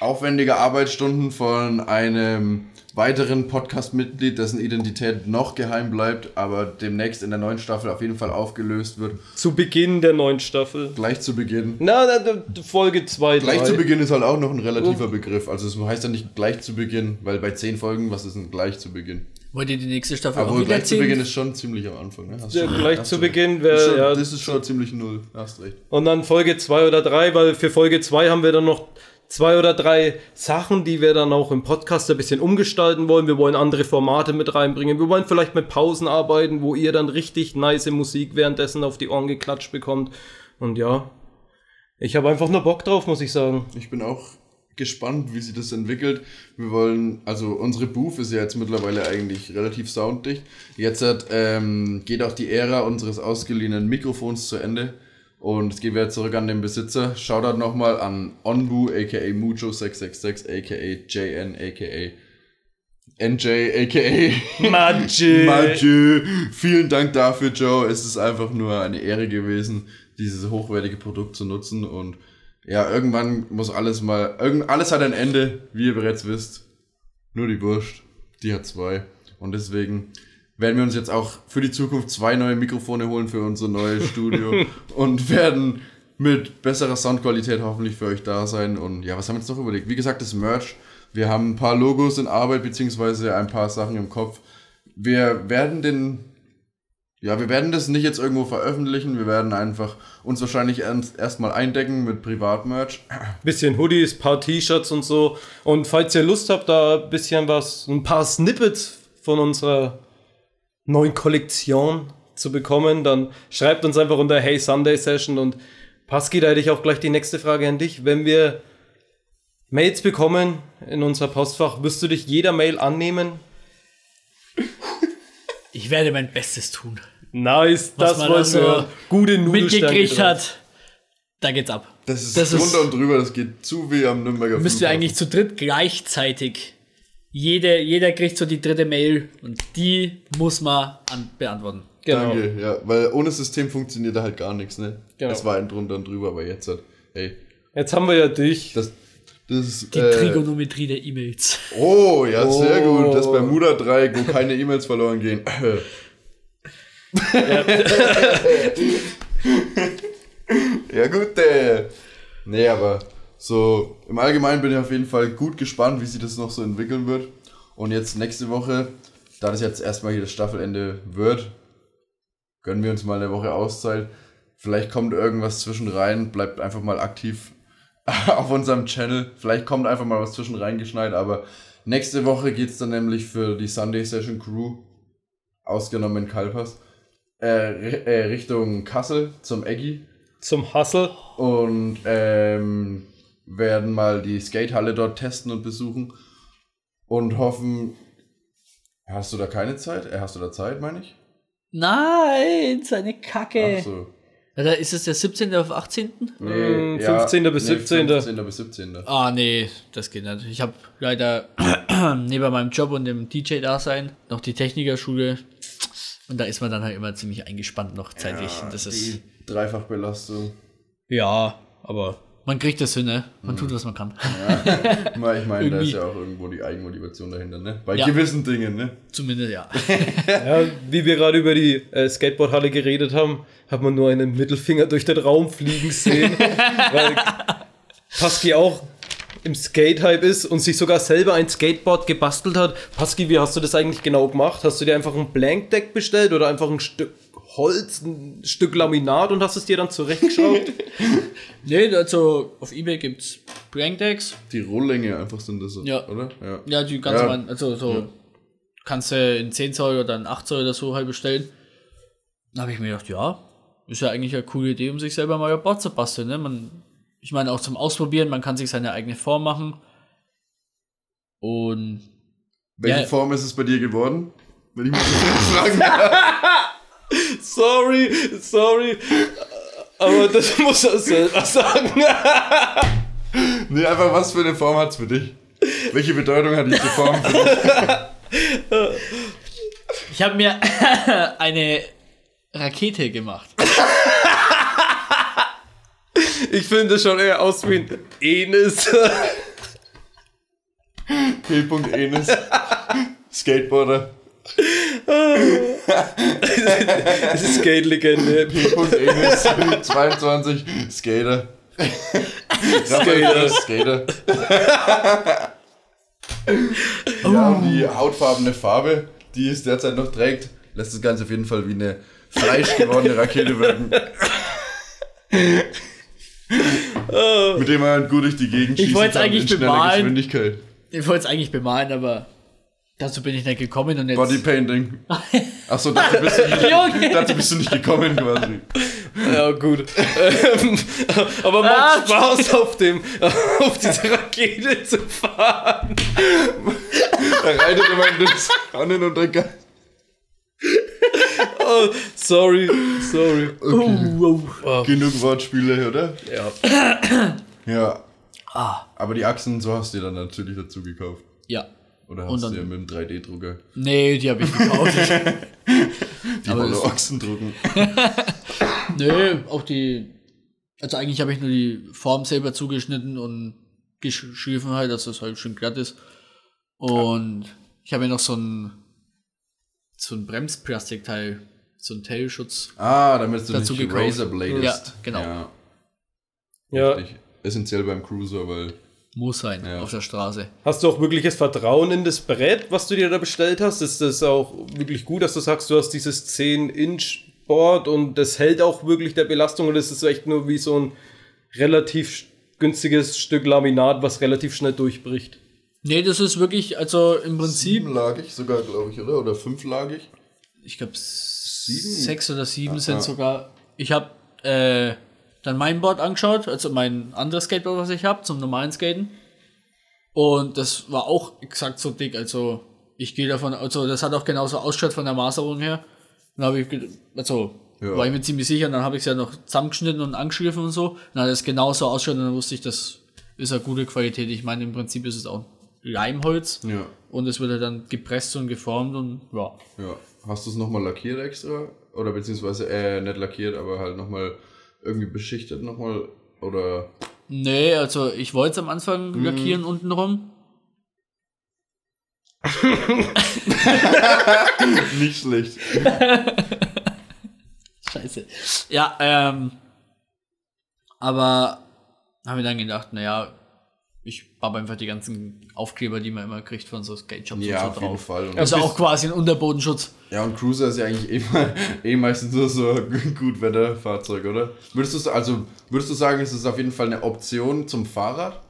aufwendiger Arbeitsstunden von einem weiteren Podcast-Mitglied, dessen Identität noch geheim bleibt, aber demnächst in der neuen Staffel auf jeden Fall aufgelöst wird. Zu Beginn der neuen Staffel. Gleich zu Beginn. Na, na, Folge 2, Gleich zu Beginn ist halt auch noch ein relativer Begriff. Also es heißt ja nicht gleich zu Beginn, weil bei zehn Folgen, was ist denn gleich zu Beginn? Wollt ihr die nächste Staffel Aber auch wieder gleich zu? Beginn ist schon ziemlich am Anfang. Ne? Hast Ja, schon- gleich hast zu Beginn wäre, ja. Das ist schon ziemlich null. Hast recht. Und dann Folge 2 oder 3, weil für Folge 2 haben wir dann noch zwei oder drei Sachen, die wir dann auch im Podcast ein bisschen umgestalten wollen. Wir wollen andere Formate mit reinbringen. Wir wollen vielleicht mit Pausen arbeiten, wo ihr dann richtig nice Musik währenddessen auf die Ohren geklatscht bekommt. Und ja, ich habe einfach nur Bock drauf, muss ich sagen. Ich bin auch gespannt, wie sich das entwickelt. Wir wollen, also unsere Booth ist ja jetzt mittlerweile eigentlich relativ sounddicht. Jetzt hat, ähm, geht auch die Ära unseres ausgeliehenen Mikrofons zu Ende. Und jetzt gehen wir jetzt zurück an den Besitzer. Shoutout nochmal an Onbu, aka Mucho666, aka JN, aka NJ, aka Magic. Mathieu. Vielen Dank dafür, Joe. Es ist einfach nur eine Ehre gewesen, dieses hochwertige Produkt zu nutzen. Und ja, irgendwann muss alles mal. Irgend, alles hat ein Ende, wie ihr bereits wisst. Nur die Wurst, die hat zwei. Und deswegen werden wir uns jetzt auch für die Zukunft zwei neue Mikrofone holen für unser neues Studio und werden mit besserer Soundqualität hoffentlich für euch da sein. Und ja, was haben wir jetzt noch überlegt? Wie gesagt, das Merch. Wir haben ein paar Logos in Arbeit, beziehungsweise ein paar Sachen im Kopf. Wir werden den, ja, wir werden das nicht jetzt irgendwo veröffentlichen. Wir werden einfach uns wahrscheinlich erst- erstmal eindecken mit Privatmerch. bisschen Hoodies, paar T-Shirts und so. Und falls ihr Lust habt, da ein bisschen was, ein paar Snippets von unserer neuen Kollektion zu bekommen, dann schreibt uns einfach unter Hey Sunday Session und Paski, da hätte ich auch gleich die nächste Frage an dich. Wenn wir Mails bekommen in unser Postfach, wirst du dich jeder Mail annehmen? Ich werde mein Bestes tun. Nice, Was das wollen so wir. Gute Mitgekriegt hat, da geht's ab. Das ist Das ist- drunter und drüber, das geht zu wie am Nürnberger Müssten wir eigentlich zu dritt gleichzeitig. Jede, jeder kriegt so die dritte Mail und die muss man an, beantworten. Genau. Danke, ja, weil ohne System funktioniert da halt gar nichts, ne? Genau. Das war ein drunter und drüber, aber jetzt halt, hey, Jetzt haben wir ja dich. das, das ist, Die äh, Trigonometrie der E-Mails. Oh, ja, sehr Oh. gut. Das Bermuda-Dreieck, wo keine E-Mails verloren gehen. ja, gut, äh. Nee, aber so im Allgemeinen bin ich auf jeden Fall gut gespannt, wie sich das noch so entwickeln wird. Und jetzt nächste Woche, da das jetzt erstmal hier das Staffelende wird, gönnen wir uns mal eine Woche Auszeit. Vielleicht kommt irgendwas zwischen rein, bleibt einfach mal aktiv auf unserem Channel. Vielleicht kommt einfach mal was zwischen reingeschneit, aber nächste Woche geht es dann nämlich für die Sunday Session Crew, ausgenommen Kalpas, äh, äh, Richtung Kassel zum Eggy Zum Hustle. und ähm, werden mal die Skatehalle dort testen und besuchen und hoffen. Hast du da keine Zeit? Äh, hast du da Zeit, meine ich? Nein, seine Kacke. Ach so. Ja, da ist es der 17. auf 18.? Mm, 15. bis 17.. 15. bis 17. Ah, nee, das geht nicht. Ich habe leider neben meinem Job und dem DJ-Dasein noch die Technikerschule. Und da ist man dann halt immer ziemlich eingespannt noch zeitlich. Ja, und das die ist. Dreifachbelastung. Ja, aber man kriegt das hin, ne? Man tut, was man kann. Mal, Ich meine, da ist ja auch irgendwo die Eigenmotivation dahinter, ne? Bei Ja. gewissen Dingen, ne? Zumindest ja. Ja, wie wir gerade über die äh, Skateboardhalle geredet haben, hat man nur einen Mittelfinger durch den Raum fliegen sehen, weil Paski auch im Skate-Hype ist und sich sogar selber ein Skateboard gebastelt hat. Paski, wie hast du das eigentlich genau gemacht? Hast du dir einfach ein Blank-Deck bestellt oder einfach ein Stück Holz, ein Stück Laminat und hast es dir dann zurechtgeschraubt? nee, also auf Ebay gibt's Prankdecks. Die Rohllänge einfach sind das, Ja. oder? Ja. Ja, die ganz Ja. normal, also so kannst du in 10 Zoll oder in 8 Zoll oder so halt bestellen. Dann habe ich mir gedacht, ja, ist ja eigentlich eine coole Idee, um sich selber mal ein Board zu basteln. Ne? Man, ich meine, auch zum Ausprobieren, man kann sich seine eigene Form machen. Und Welche Ja. Form ist es bei dir geworden? Wenn ich mich so fragen darf. Sorry, sorry. Aber das muss er selber sagen. Nee, einfach was für eine Form hat's für dich? Welche Bedeutung hat diese Form für dich? ich habe mir eine Rakete gemacht. Ich finde schon eher aus wie ein Enis. P. Enes. Skateboarder. Das ist Skate-Legende. P. Enes. 22. Skater. Skater. Skater. ja, und die hautfarbene Farbe, die es derzeit noch trägt, lässt das Ganze auf jeden Fall wie eine fleischgewordene Rakete wirken. Mit dem man gut durch die Gegend Ich schießen wollte kann eigentlich in schneller bemalen. Geschwindigkeit. Ich wollte es eigentlich bemalen, aber dazu bin ich nicht gekommen und jetzt. Bodypainting. Achso, dazu bist, du nicht, dazu bist du nicht gekommen quasi. Ja, gut. Ähm, Aber Ah, macht Spaß, auf, dem, auf diese Rakete zu fahren. Da reitet immer in den Sonnen und der Ge Oh, sorry, sorry. Oh, oh. Genug Wortspiele, oder? Ja. Ja. Ah. Aber die Achsen, so hast du dir dann natürlich dazu gekauft. Ja. Oder hast du dir mit dem 3D-Drucker Nee, die habe ich gekauft. die Aber Wolle das- Ochsen drucken? nee, auch die. Also eigentlich habe ich nur die Form selber zugeschnitten und geschliffen halt, dass das halt schön glatt ist. Und ich habe mir noch so ein so ein Bremsplastikteil, so ein Tailschutz. Ah, damit du Dazu nicht gekauft. Razorbladest. Ja, genau. Ja, ja. richtig. Essentiell beim Cruiser, weil Muss sein Ja. auf der Straße. Hast du auch wirkliches Vertrauen in das Brett, was du dir da bestellt hast? Ist das auch wirklich gut, dass du sagst, du hast dieses 10-Inch-Board und das hält auch wirklich der Belastung und das ist echt nur wie so ein relativ günstiges Stück Laminat, was relativ schnell durchbricht? Nee, das ist wirklich, also im Prinzip, siebenlagig sogar, glaube ich, oder? Oder fünflagig? ich glaube sechs oder sieben Ah, sind ah. sogar. Ich habe äh, dann mein Board angeschaut, also mein anderes Skateboard, was ich habe, zum normalen Skaten. Und das war auch exakt so dick, also ich gehe davon, also das hat auch genauso ausgeschaut von der Maserung her. Dann habe ich, also Ja. war ich mir ziemlich sicher, und dann habe ich es ja noch zusammengeschnitten und angeschliffen und so. Dann hat es genauso ausgeschaut und dann wusste ich, das ist eine gute Qualität. Ich meine, im Prinzip ist es auch Leimholz Ja. und es wird halt dann gepresst und geformt und ja. Ja. Hast du es nochmal lackiert extra? Oder beziehungsweise, äh, nicht lackiert, aber halt nochmal irgendwie beschichtet nochmal? Oder. Nee, also ich wollte es am Anfang Mhm. lackieren untenrum. Nicht schlecht. Scheiße. Ja, ähm. Aber habe mir dann gedacht, naja, ich baue einfach die ganzen Aufkleber, die man immer kriegt von so Skate Shops Ja, und auf so jeden drauf. Fall. Und Also auch quasi ein Unterbodenschutz. Ja, und Cruiser ist ja eigentlich eh, mal- eh meistens nur so ein Gutwetterfahrzeug, oder? Würdest du, also, würdest du sagen, ist es auf jeden Fall eine Option zum Fahrrad?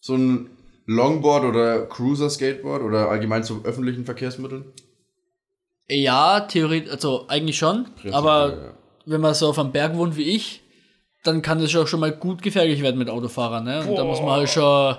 So ein Longboard oder Cruiser-Skateboard oder allgemein zu öffentlichen Verkehrsmitteln? Ja, theoretisch, also eigentlich schon. Prinzipiell, aber ja. wenn man so auf einem Berg wohnt wie ich, dann kann das auch schon mal gut gefährlich werden mit Autofahrern. Ne? Und da muss man halt schon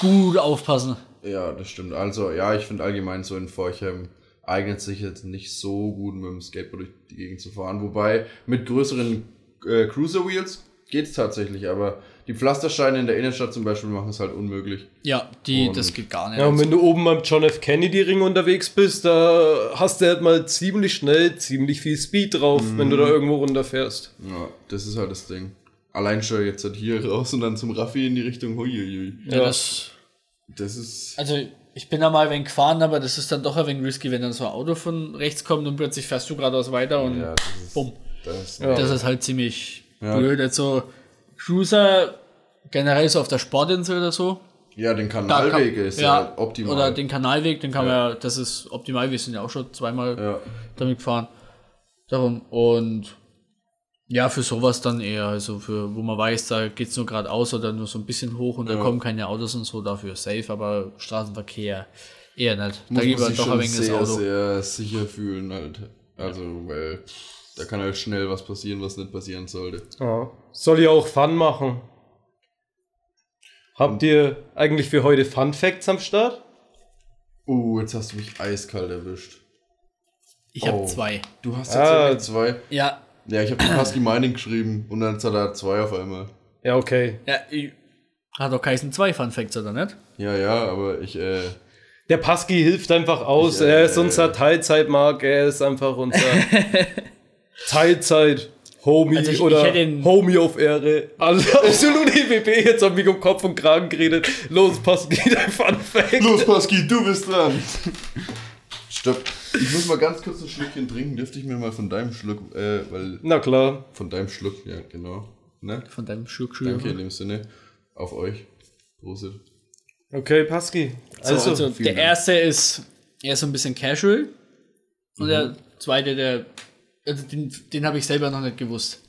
gut aufpassen. Ja, das stimmt. Also, ja, ich finde allgemein so in Forchheim eignet sich jetzt nicht so gut mit dem Skateboard durch die Gegend zu fahren. Wobei mit größeren äh, Cruiser Wheels geht's tatsächlich, aber die Pflastersteine in der Innenstadt zum Beispiel machen es halt unmöglich. Ja, die, Und- das geht gar nicht. Ja, und wenn du oben am John F. Kennedy Ring unterwegs bist, da hast du halt mal ziemlich schnell ziemlich viel Speed drauf, wenn du da irgendwo runterfährst. Ja, das ist halt das Ding. Allein schon jetzt halt hier raus und dann zum Raffi in die Richtung, huiuiui. ja, das, Das ist. also ich bin da mal ein wenig gefahren, aber das ist dann doch ein wenig risky, wenn dann so ein Auto von rechts kommt und plötzlich fährst du geradeaus weiter und Ja, das ist. bumm. Das, Ja. Das ist halt ziemlich Ja. blöd. Also Cruiser generell so auf der Sportinsel oder so. ja, den Da kann- Kanalweg ist ja, optimal. Oder den Kanalweg, den kann Ja. man ja, das ist optimal. Wir sind ja auch schon zweimal ja. damit gefahren. Darum. Und ja, für sowas dann eher. Also für, wo man weiß, da geht es nur geradeaus oder nur so ein bisschen hoch und da Ja. kommen keine Autos und so, dafür safe, aber Straßenverkehr. Eher nicht. Da muss man lieber sich doch ein wenig das sehr, Auto. sehr sicher fühlen halt. Also, weil da kann halt schnell was passieren, was nicht passieren sollte. Ja. Soll ja auch Fun machen. Habt ihr eigentlich für heute Fun Facts am Start? Uh, jetzt hast du mich eiskalt erwischt. Ich habe Oh. zwei. Du hast Ah. tatsächlich zwei. Ja, Ja, ich habe Husky Mining geschrieben und dann hat er zwei auf einmal. Ja, okay. ja ich, hat doch geheißen zwei Fun Facts, oder nicht? Ja, ja, aber ich, äh, Der Pasky hilft einfach aus. Ich, äh, er ist unser Teilzeitmark. Er ist einfach unser Teilzeit-Homie Also ich- ich oder hätte ihn- Homie auf Ehre. Also absolut EWB. Jetzt haben wir um Kopf und Kragen geredet. Los, Pasky, dein Fun Fact. Los, Pasky, du bist dran. Stopp. Ich muss mal ganz kurz ein Schlückchen trinken. Dürfte ich mir mal von deinem Schluck, äh, weil. Na klar. Von deinem Schluck, ja, genau. Ne? Von deinem Schluck Danke in dem Sinne. Auf euch. Prost. Okay, Pasky. Also, Also, also der Dank. erste ist eher so ein bisschen casual. Und der zweite, der. Also den, den habe ich selber noch nicht gewusst.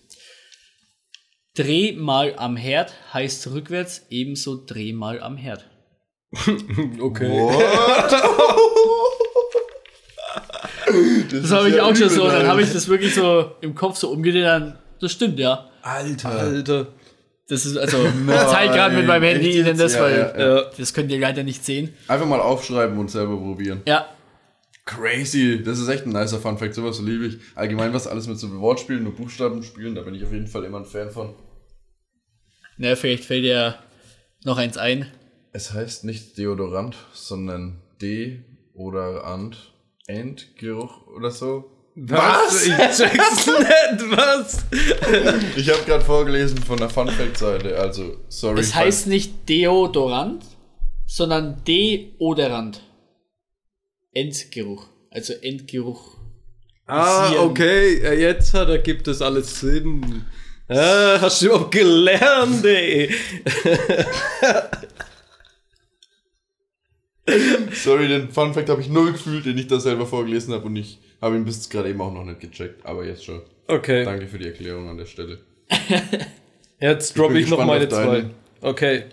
Dreh mal am Herd heißt rückwärts ebenso Dreh mal am Herd. okay. Das habe ich auch schon so. Dann habe ich das wirklich so im Kopf so umgedreht. Dann, das stimmt, ja. Alter. Alter. Das ist also. Ich zeige gerade mit meinem Handy Ihnen das, Ja, weil ja, ja. Ja. das könnt ihr leider nicht sehen. Einfach mal aufschreiben und selber probieren. Ja, Crazy. Das ist echt ein nicer Fun Fact. Sowas liebe ich. Allgemein was alles mit so Wortspielen und Buchstaben spielen, da bin ich auf jeden Fall immer ein Fan von. na, vielleicht fällt dir noch eins ein. Es heißt nicht Deodorant, sondern D oder Ant. Endgeruch oder so. Was? Ich check's nicht. Was? Ich habe gerade vorgelesen von der Fun Fact Seite, also sorry. Es heißt nicht Deodorant, sondern Deodorant. Endgeruch. Also Endgeruch. Ah, okay. Jetzt hat, ergibt das alles Sinn. Ah, hast du überhaupt gelernt, ey? Sorry, den Fun Fact habe ich null gefühlt, den ich da selber vorgelesen habe und ich habe ihn bis gerade eben auch noch nicht gecheckt, aber jetzt schon. Okay. Danke für die Erklärung an der Stelle. Jetzt droppe bin ich, noch meine zwei. Okay.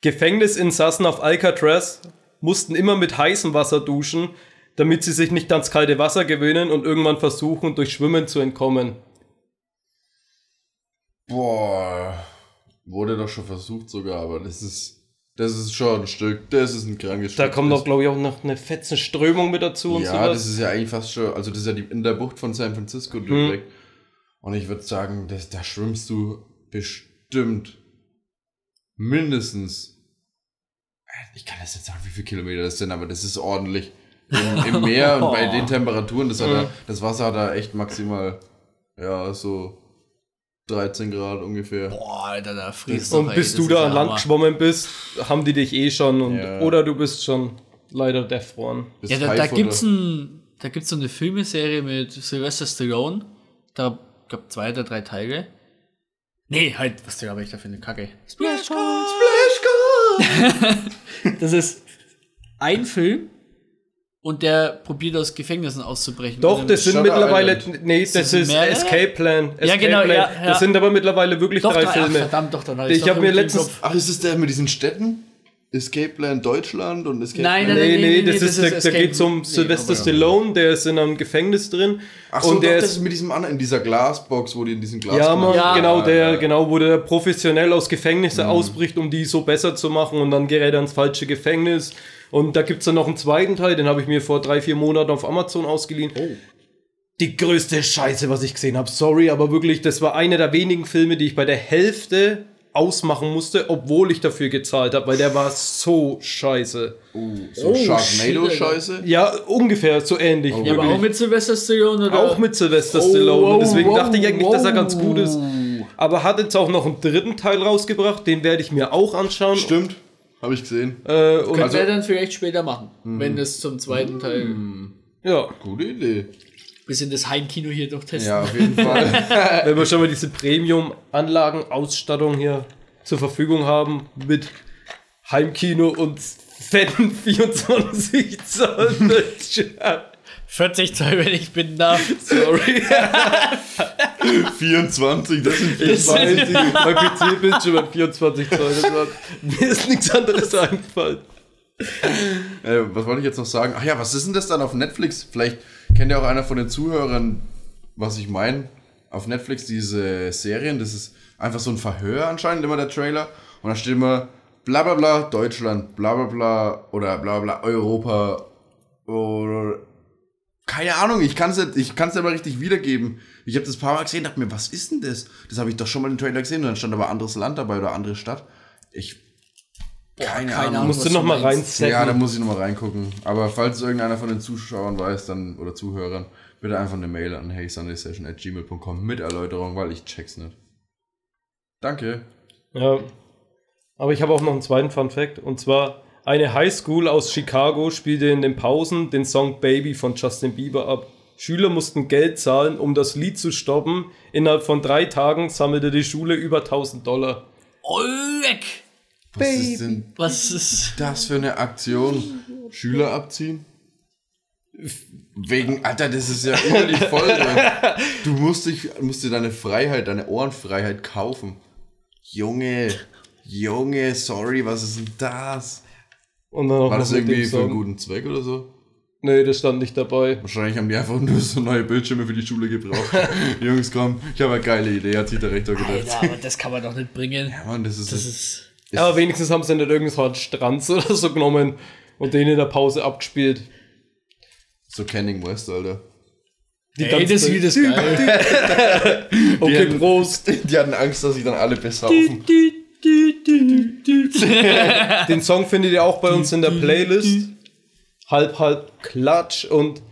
Gefängnisinsassen auf Alcatraz mussten immer mit heißem Wasser duschen, damit sie sich nicht ans kalte Wasser gewöhnen und irgendwann versuchen, durch Schwimmen zu entkommen. Boah, wurde doch schon versucht sogar, aber das ist das ist schon ein Stück, das ist ein krankes Da Stück. kommt das, doch, glaube ich, auch noch eine fetzen Strömung mit dazu und Ja, sowas. das ist ja eigentlich fast schon, also das ist ja die, in der Bucht von San Francisco Hm. direkt. Und ich würde sagen, das, da schwimmst du bestimmt mindestens, ich kann das nicht sagen, wie viele Kilometer das sind, aber das ist ordentlich. Im, im Meer und bei den Temperaturen, das, hat da, das Wasser hat da echt maximal, ja, so 13 Grad ungefähr. Boah, Alter, da frierst und doch, ey, bis du da an Land Hammer. geschwommen bist, haben die dich eh schon. Und, Ja. Oder du bist schon leider defroren. Bis Ja, da, da gibt's ein, da gibt's so eine Filmeserie mit Sylvester Stallone. Da, ich glaube, zwei oder drei Teile. Nee, halt, was der aber ich da für eine Kacke. Splash Das ist ein Film und der probiert aus Gefängnissen auszubrechen. Doch, Und das sind Shutter mittlerweile, Island. nee, das das ist mehrere? Escape Plan. Escape genau, Plan. ja, ja. Das sind aber mittlerweile wirklich doch, drei drei, ach, Filme. verdammt, doch, dann Ich doch hab mir letztens-. Ach, ist es der mit diesen Städten? Escape Plan Deutschland und Escape Nein, Plan nein, Nee, nein, nee, nee, das das ist, da, da geht's um nee, Sylvester Stallone, der ist in einem Gefängnis drin. Ach so, und doch, der das ist ist mit diesem anderen, in dieser Glasbox, wo die in diesen Glas Ja, Ja. genau, der, ja. genau, wo der professionell aus Gefängnisse Mhm. ausbricht, um die so besser zu machen und dann gerät er ins falsche Gefängnis. Und da gibt's dann noch einen zweiten Teil, den habe ich mir vor drei, vier Monaten auf Amazon ausgeliehen. Oh. Die größte Scheiße, was ich gesehen habe. Sorry, aber wirklich, das war einer der wenigen Filme, die ich bei der Hälfte ausmachen musste, obwohl ich dafür gezahlt habe, weil der war so scheiße. Uh, so Oh, Sharknado-Scheiße. Ja, ungefähr so ähnlich. Ja, aber auch mit Sylvester Stallone oder? Auch mit Sylvester Oh, Stallone. wow, Deswegen wow, dachte ich eigentlich, dass er ganz wow. gut ist. Aber hat jetzt auch noch einen dritten Teil rausgebracht. Den werde ich mir auch anschauen. Stimmt, habe ich gesehen. Äh, und Können wir dann vielleicht später machen, wenn es zum zweiten Teil ja, Gute Idee. Bisschen das Heimkino hier durchtesten. Ja, auf jeden Fall. wenn wir schon mal diese Premium-Anlagen, Ausstattung hier zur Verfügung haben mit Heimkino und fetten 24 Zoll Bildschirm. 40 Zoll, wenn ich bitten darf. Sorry. 24, das sind Ich Das weiß, sind- die- mein PC-Bildschirm hat 24 Zoll. Das war, mir ist nichts anderes eingefallen. Äh, was wollte ich jetzt noch sagen? Ach ja, was ist denn das dann auf Netflix? Vielleicht kennt ja auch einer von den Zuhörern, was ich meine. Auf Netflix diese Serien, das ist einfach so ein Verhör anscheinend immer der Trailer. Und da steht immer bla bla bla Deutschland, bla bla bla oder bla bla Europa oder keine Ahnung, ich kann es ich kann's mal richtig wiedergeben. Ich habe das ein paar Mal gesehen, dachte mir, was ist denn das? Das habe ich doch schon mal im Trailer gesehen und dann stand aber anderes Land dabei oder andere Stadt. Ich keine, keine Ahnung. Ahnung. Musst du was noch du mal meinst. reinzacken. Ja, da muss ich nochmal reingucken. Aber falls irgendeiner von den Zuschauern weiß, dann oder Zuhörern, bitte einfach eine Mail an heysundaysession@gmail.com mit Erläuterung, weil ich check's nicht. Danke. Ja. Aber ich habe auch noch einen zweiten Fun Fact. Und zwar, eine Highschool aus Chicago spielte in den Pausen den Song Baby von Justin Bieber ab. Schüler mussten Geld zahlen, um das Lied zu stoppen. Innerhalb von drei Tagen sammelte die Schule über 1000 Dollar. Oleg! Was ist denn Was ist. das für eine Aktion? Schüler abziehen? Wegen, Alter, das ist ja über die Folge. Du musst, dich, musst dir deine Freiheit, deine Ohrenfreiheit kaufen. Junge, Junge, sorry, was ist denn das? Und dann War noch das irgendwie für einen guten Zweck oder so? Nee, das stand nicht dabei. Wahrscheinlich haben die einfach nur so neue Bildschirme für die Schule gebraucht. Jungs, komm, ich habe eine geile Idee, hat sich der Rektor gedacht. Alter, aber das kann man doch nicht bringen. Ja, Mann, das ist, Das ist. Aber wenigstens haben sie nicht irgendeinen so einen Strand oder so genommen und den in der Pause abgespielt. so Canning West, Alter. Die Ey, das Lied ist geil. Okay, hatten- Prost. Die hatten Angst, dass sich dann alle besaufen. Den Song findet ihr auch bei uns in der Playlist. Halb, halb, klatsch. Und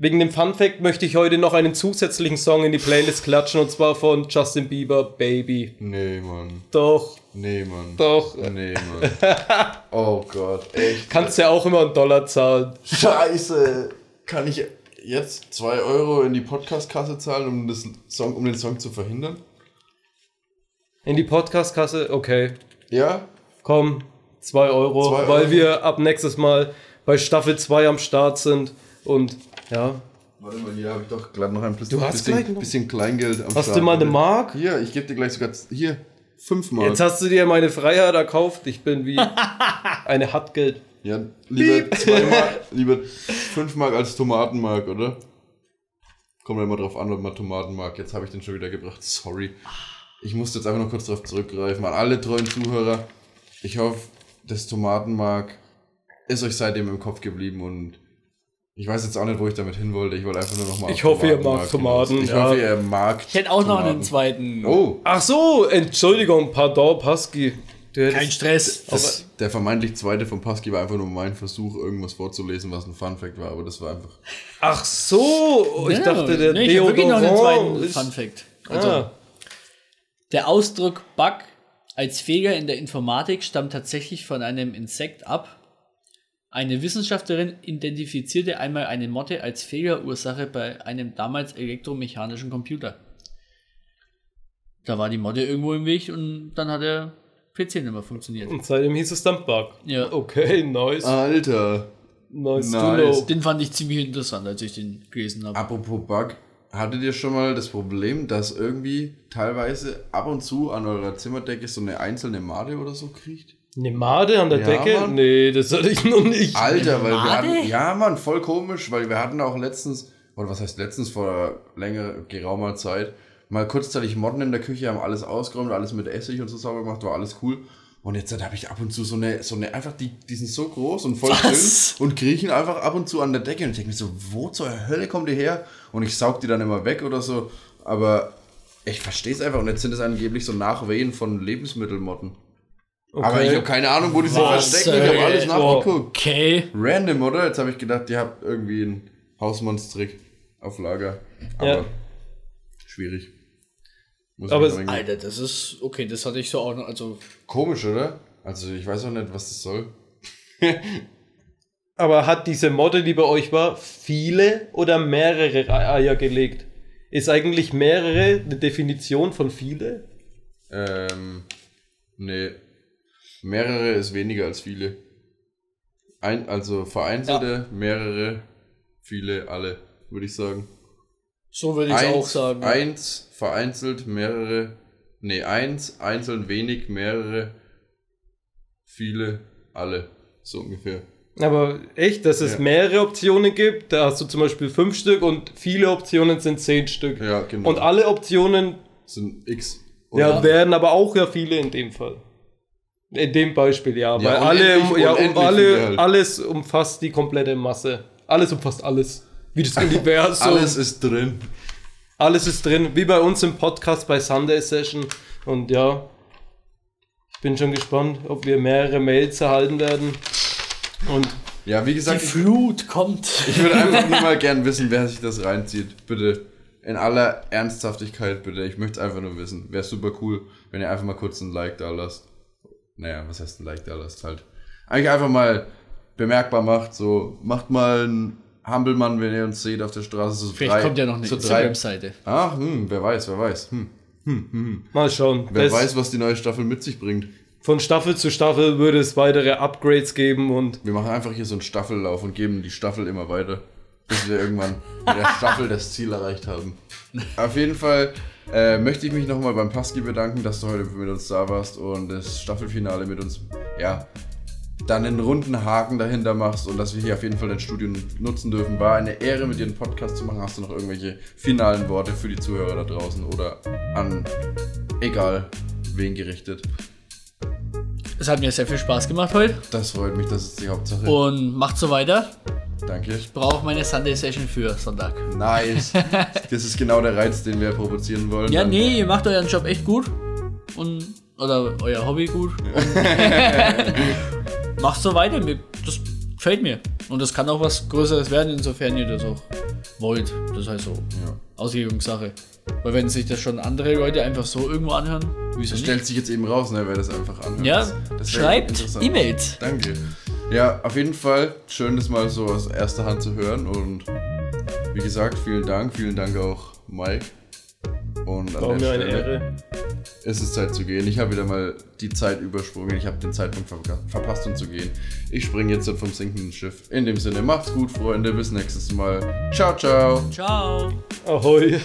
wegen dem Fun Fact möchte ich heute noch einen zusätzlichen Song in die Playlist klatschen und zwar von Justin Bieber, Baby. Nee, Mann. Doch, Nee, Mann. doch. Nee, Mann. Oh Gott, echt. Kannst ja auch immer einen Dollar zahlen. Scheiße. Kann ich jetzt 2 Euro in die Podcast-Kasse zahlen, um, das Song, um den Song zu verhindern? In die Podcast-Kasse, okay. Ja? Komm, 2 Euro, Zwei Euro. weil wir ab nächstes Mal bei Staffel 2 am Start sind. Und ja, Warte mal, hier habe ich doch gerade noch ein bisschen, Du hast bisschen, noch- bisschen Kleingeld am hast Start. du mal eine Mark? Hier, ich gebe dir gleich sogar, hier, 5 Mark. Jetzt hast du dir meine Freiheit erkauft. Ich bin wie eine Hartgeld. Ja, lieber 2 Mark, lieber 5 Mark als Tomatenmark, oder? Kommt ja immer drauf an, ob man Tomaten mag. Jetzt habe ich den schon wieder gebracht. Sorry. Ich musste jetzt einfach noch kurz darauf zurückgreifen. An alle treuen Zuhörer. Ich hoffe, das Tomatenmark ist euch seitdem im Kopf geblieben und ich weiß jetzt auch nicht, wo ich damit hin wollte. Ich wollte einfach nur noch mal Ich hoffe, ihr Tomatenmark mag Tomaten. Ich ja. hoffe, ihr mag Ich hätte auch noch einen Tomaten. zweiten. Oh, Ach so, Entschuldigung, pardon, Pasky. Kein Stress. das, der vermeintlich zweite von Pasky war einfach nur mein Versuch, irgendwas vorzulesen, was ein Funfact war, aber das war einfach. Ach so, ich Ja, dachte, der nee, ich hab wirklich noch einen Deodorant zweiten ist... Fun Fact. Also, Ah, Der Ausdruck Bug als Fehler in der Informatik stammt tatsächlich von einem Insekt ab. Eine Wissenschaftlerin identifizierte einmal eine Motte als Fehlerursache bei einem damals elektromechanischen Computer. Da war die Motte irgendwo im Weg und dann hat der PC nicht mehr funktioniert. und seitdem hieß es dann Bug. Ja. Okay, nice. Alter. nice, to nice. know. Den fand ich ziemlich interessant, als ich den gelesen habe. Apropos Bug, hattet ihr schon mal das Problem, dass irgendwie teilweise ab und zu an eurer Zimmerdecke so eine einzelne Made oder so kriecht? Eine Made an der Ja, Decke? Mann. Nee, das hatte ich noch nicht. Alter, weil wir hatten, ja Mann, voll komisch, weil wir hatten auch letztens, oder was heißt letztens, vor längerer, geraumer Zeit, mal kurzzeitig Motten in der Küche, haben alles ausgeräumt, alles mit Essig und so sauber gemacht, war alles cool. Und jetzt habe ich ab und zu so eine, so eine, einfach die, die sind so groß und voll Was? dünn und kriechen einfach ab und zu an der Decke und ich denke mir so, wo zur Hölle kommt die her? Und ich saug die dann immer weg oder so, aber ich verstehe es einfach und jetzt sind es angeblich so Nachwehen von Lebensmittelmotten. Aber ich habe keine Ahnung, wo die sich Was, verstecken, ich habe ey? alles nachgeguckt. Okay. Random, oder? Jetzt habe ich gedacht, ihr habt irgendwie einen Hausmannstrick auf Lager. Aber Ja. schwierig. Muss Aber ich es-. Alter, das ist, okay, das hatte ich so auch noch, also, Komisch, oder? Also ich weiß auch nicht, was das soll. Aber hat diese Motte, die bei euch war, viele oder mehrere Eier gelegt? Ist eigentlich mehrere eine Definition von viele? Ähm, nee. Mehrere ist weniger als viele. Ein, also vereinzelte, mehrere, viele, alle, würde ich sagen. so würde ich es auch sagen. Eins, vereinzelt, mehrere. Nee, eins, einzeln, wenig, mehrere, viele, alle. So ungefähr. Aber echt, dass es Ja. mehrere Optionen gibt, da hast du zum Beispiel fünf Stück und viele Optionen sind zehn Stück. Ja, genau. Und alle Optionen sind X. ja, werden aber auch ja viele in dem Fall. In dem Beispiel, ja. weil alle, ja, um alle, halt. alles umfasst die komplette Masse. Alles umfasst alles. Wie das Universum. Alles ist drin. Alles ist drin, wie bei uns im Podcast bei Sunday Session. Und ja, ich bin schon gespannt, ob wir mehrere Mails erhalten werden. Und Ja, wie Die gesagt, ich, Flut kommt. ich würde einfach nur mal gern wissen, wer sich das reinzieht. Bitte. In aller Ernsthaftigkeit, bitte. Ich möchte es einfach nur wissen. Wäre super cool, wenn ihr einfach mal kurz ein Like da lasst. Naja, was heißt ein Like da lasst halt? Eigentlich einfach mal bemerkbar macht, so, macht mal einen Hampelmann, wenn ihr uns seht auf der Straße. So Vielleicht drei, kommt ja noch eine so drei. Instagram-Seite. Ach, hm, wer weiß, wer weiß. Hm. mal schauen. Wer Das- weiß, was die neue Staffel mit sich bringt. Von Staffel zu Staffel würde es weitere Upgrades geben und Wir machen einfach hier so einen Staffellauf und geben die Staffel immer weiter, bis wir irgendwann mit der Staffel das Ziel erreicht haben. Auf jeden Fall äh, möchte ich mich nochmal beim Paski bedanken, dass du heute mit uns da warst und das Staffelfinale mit uns, ja, dann einen runden Haken dahinter machst und dass wir hier auf jeden Fall dein Studio nutzen dürfen. War eine Ehre, mit dir einen Podcast zu machen. Hast du noch irgendwelche finalen Worte für die Zuhörer da draußen oder an, egal, wen gerichtet? Es hat mir sehr viel Spaß gemacht heute. Das freut mich, das ist die Hauptsache. Und macht so weiter. Danke. Brauche meine Sunday Session für Sonntag. Nice. Das ist genau der Reiz, den wir provozieren wollen. Ja, nee, ihr macht euren Job echt gut. Und, oder euer Hobby gut. Macht so weiter. Das gefällt mir. Und das kann auch was Größeres werden, insofern ihr das auch wollt. Das ist halt so Ja. Auslegungssache. Weil wenn sich das schon andere Leute einfach so irgendwo anhören, wieso Das nicht? stellt sich jetzt eben raus, ne, wer das einfach anhört. Ja, Das- das schreibt interessant. E-Mails. Danke. Ja, auf jeden Fall schön, das mal so aus erster Hand zu hören. Und wie gesagt, vielen Dank. Vielen Dank auch Mike. Und an war der mir eine Stelle Ehre. ist es Zeit zu gehen. Ich habe wieder mal die Zeit übersprungen. Ich habe den Zeitpunkt ver verpasst, um zu gehen. Ich springe jetzt vom sinkenden Schiff. In dem Sinne, macht's gut, Freunde. Bis nächstes Mal. Ciao, ciao. Ciao. Ahoi.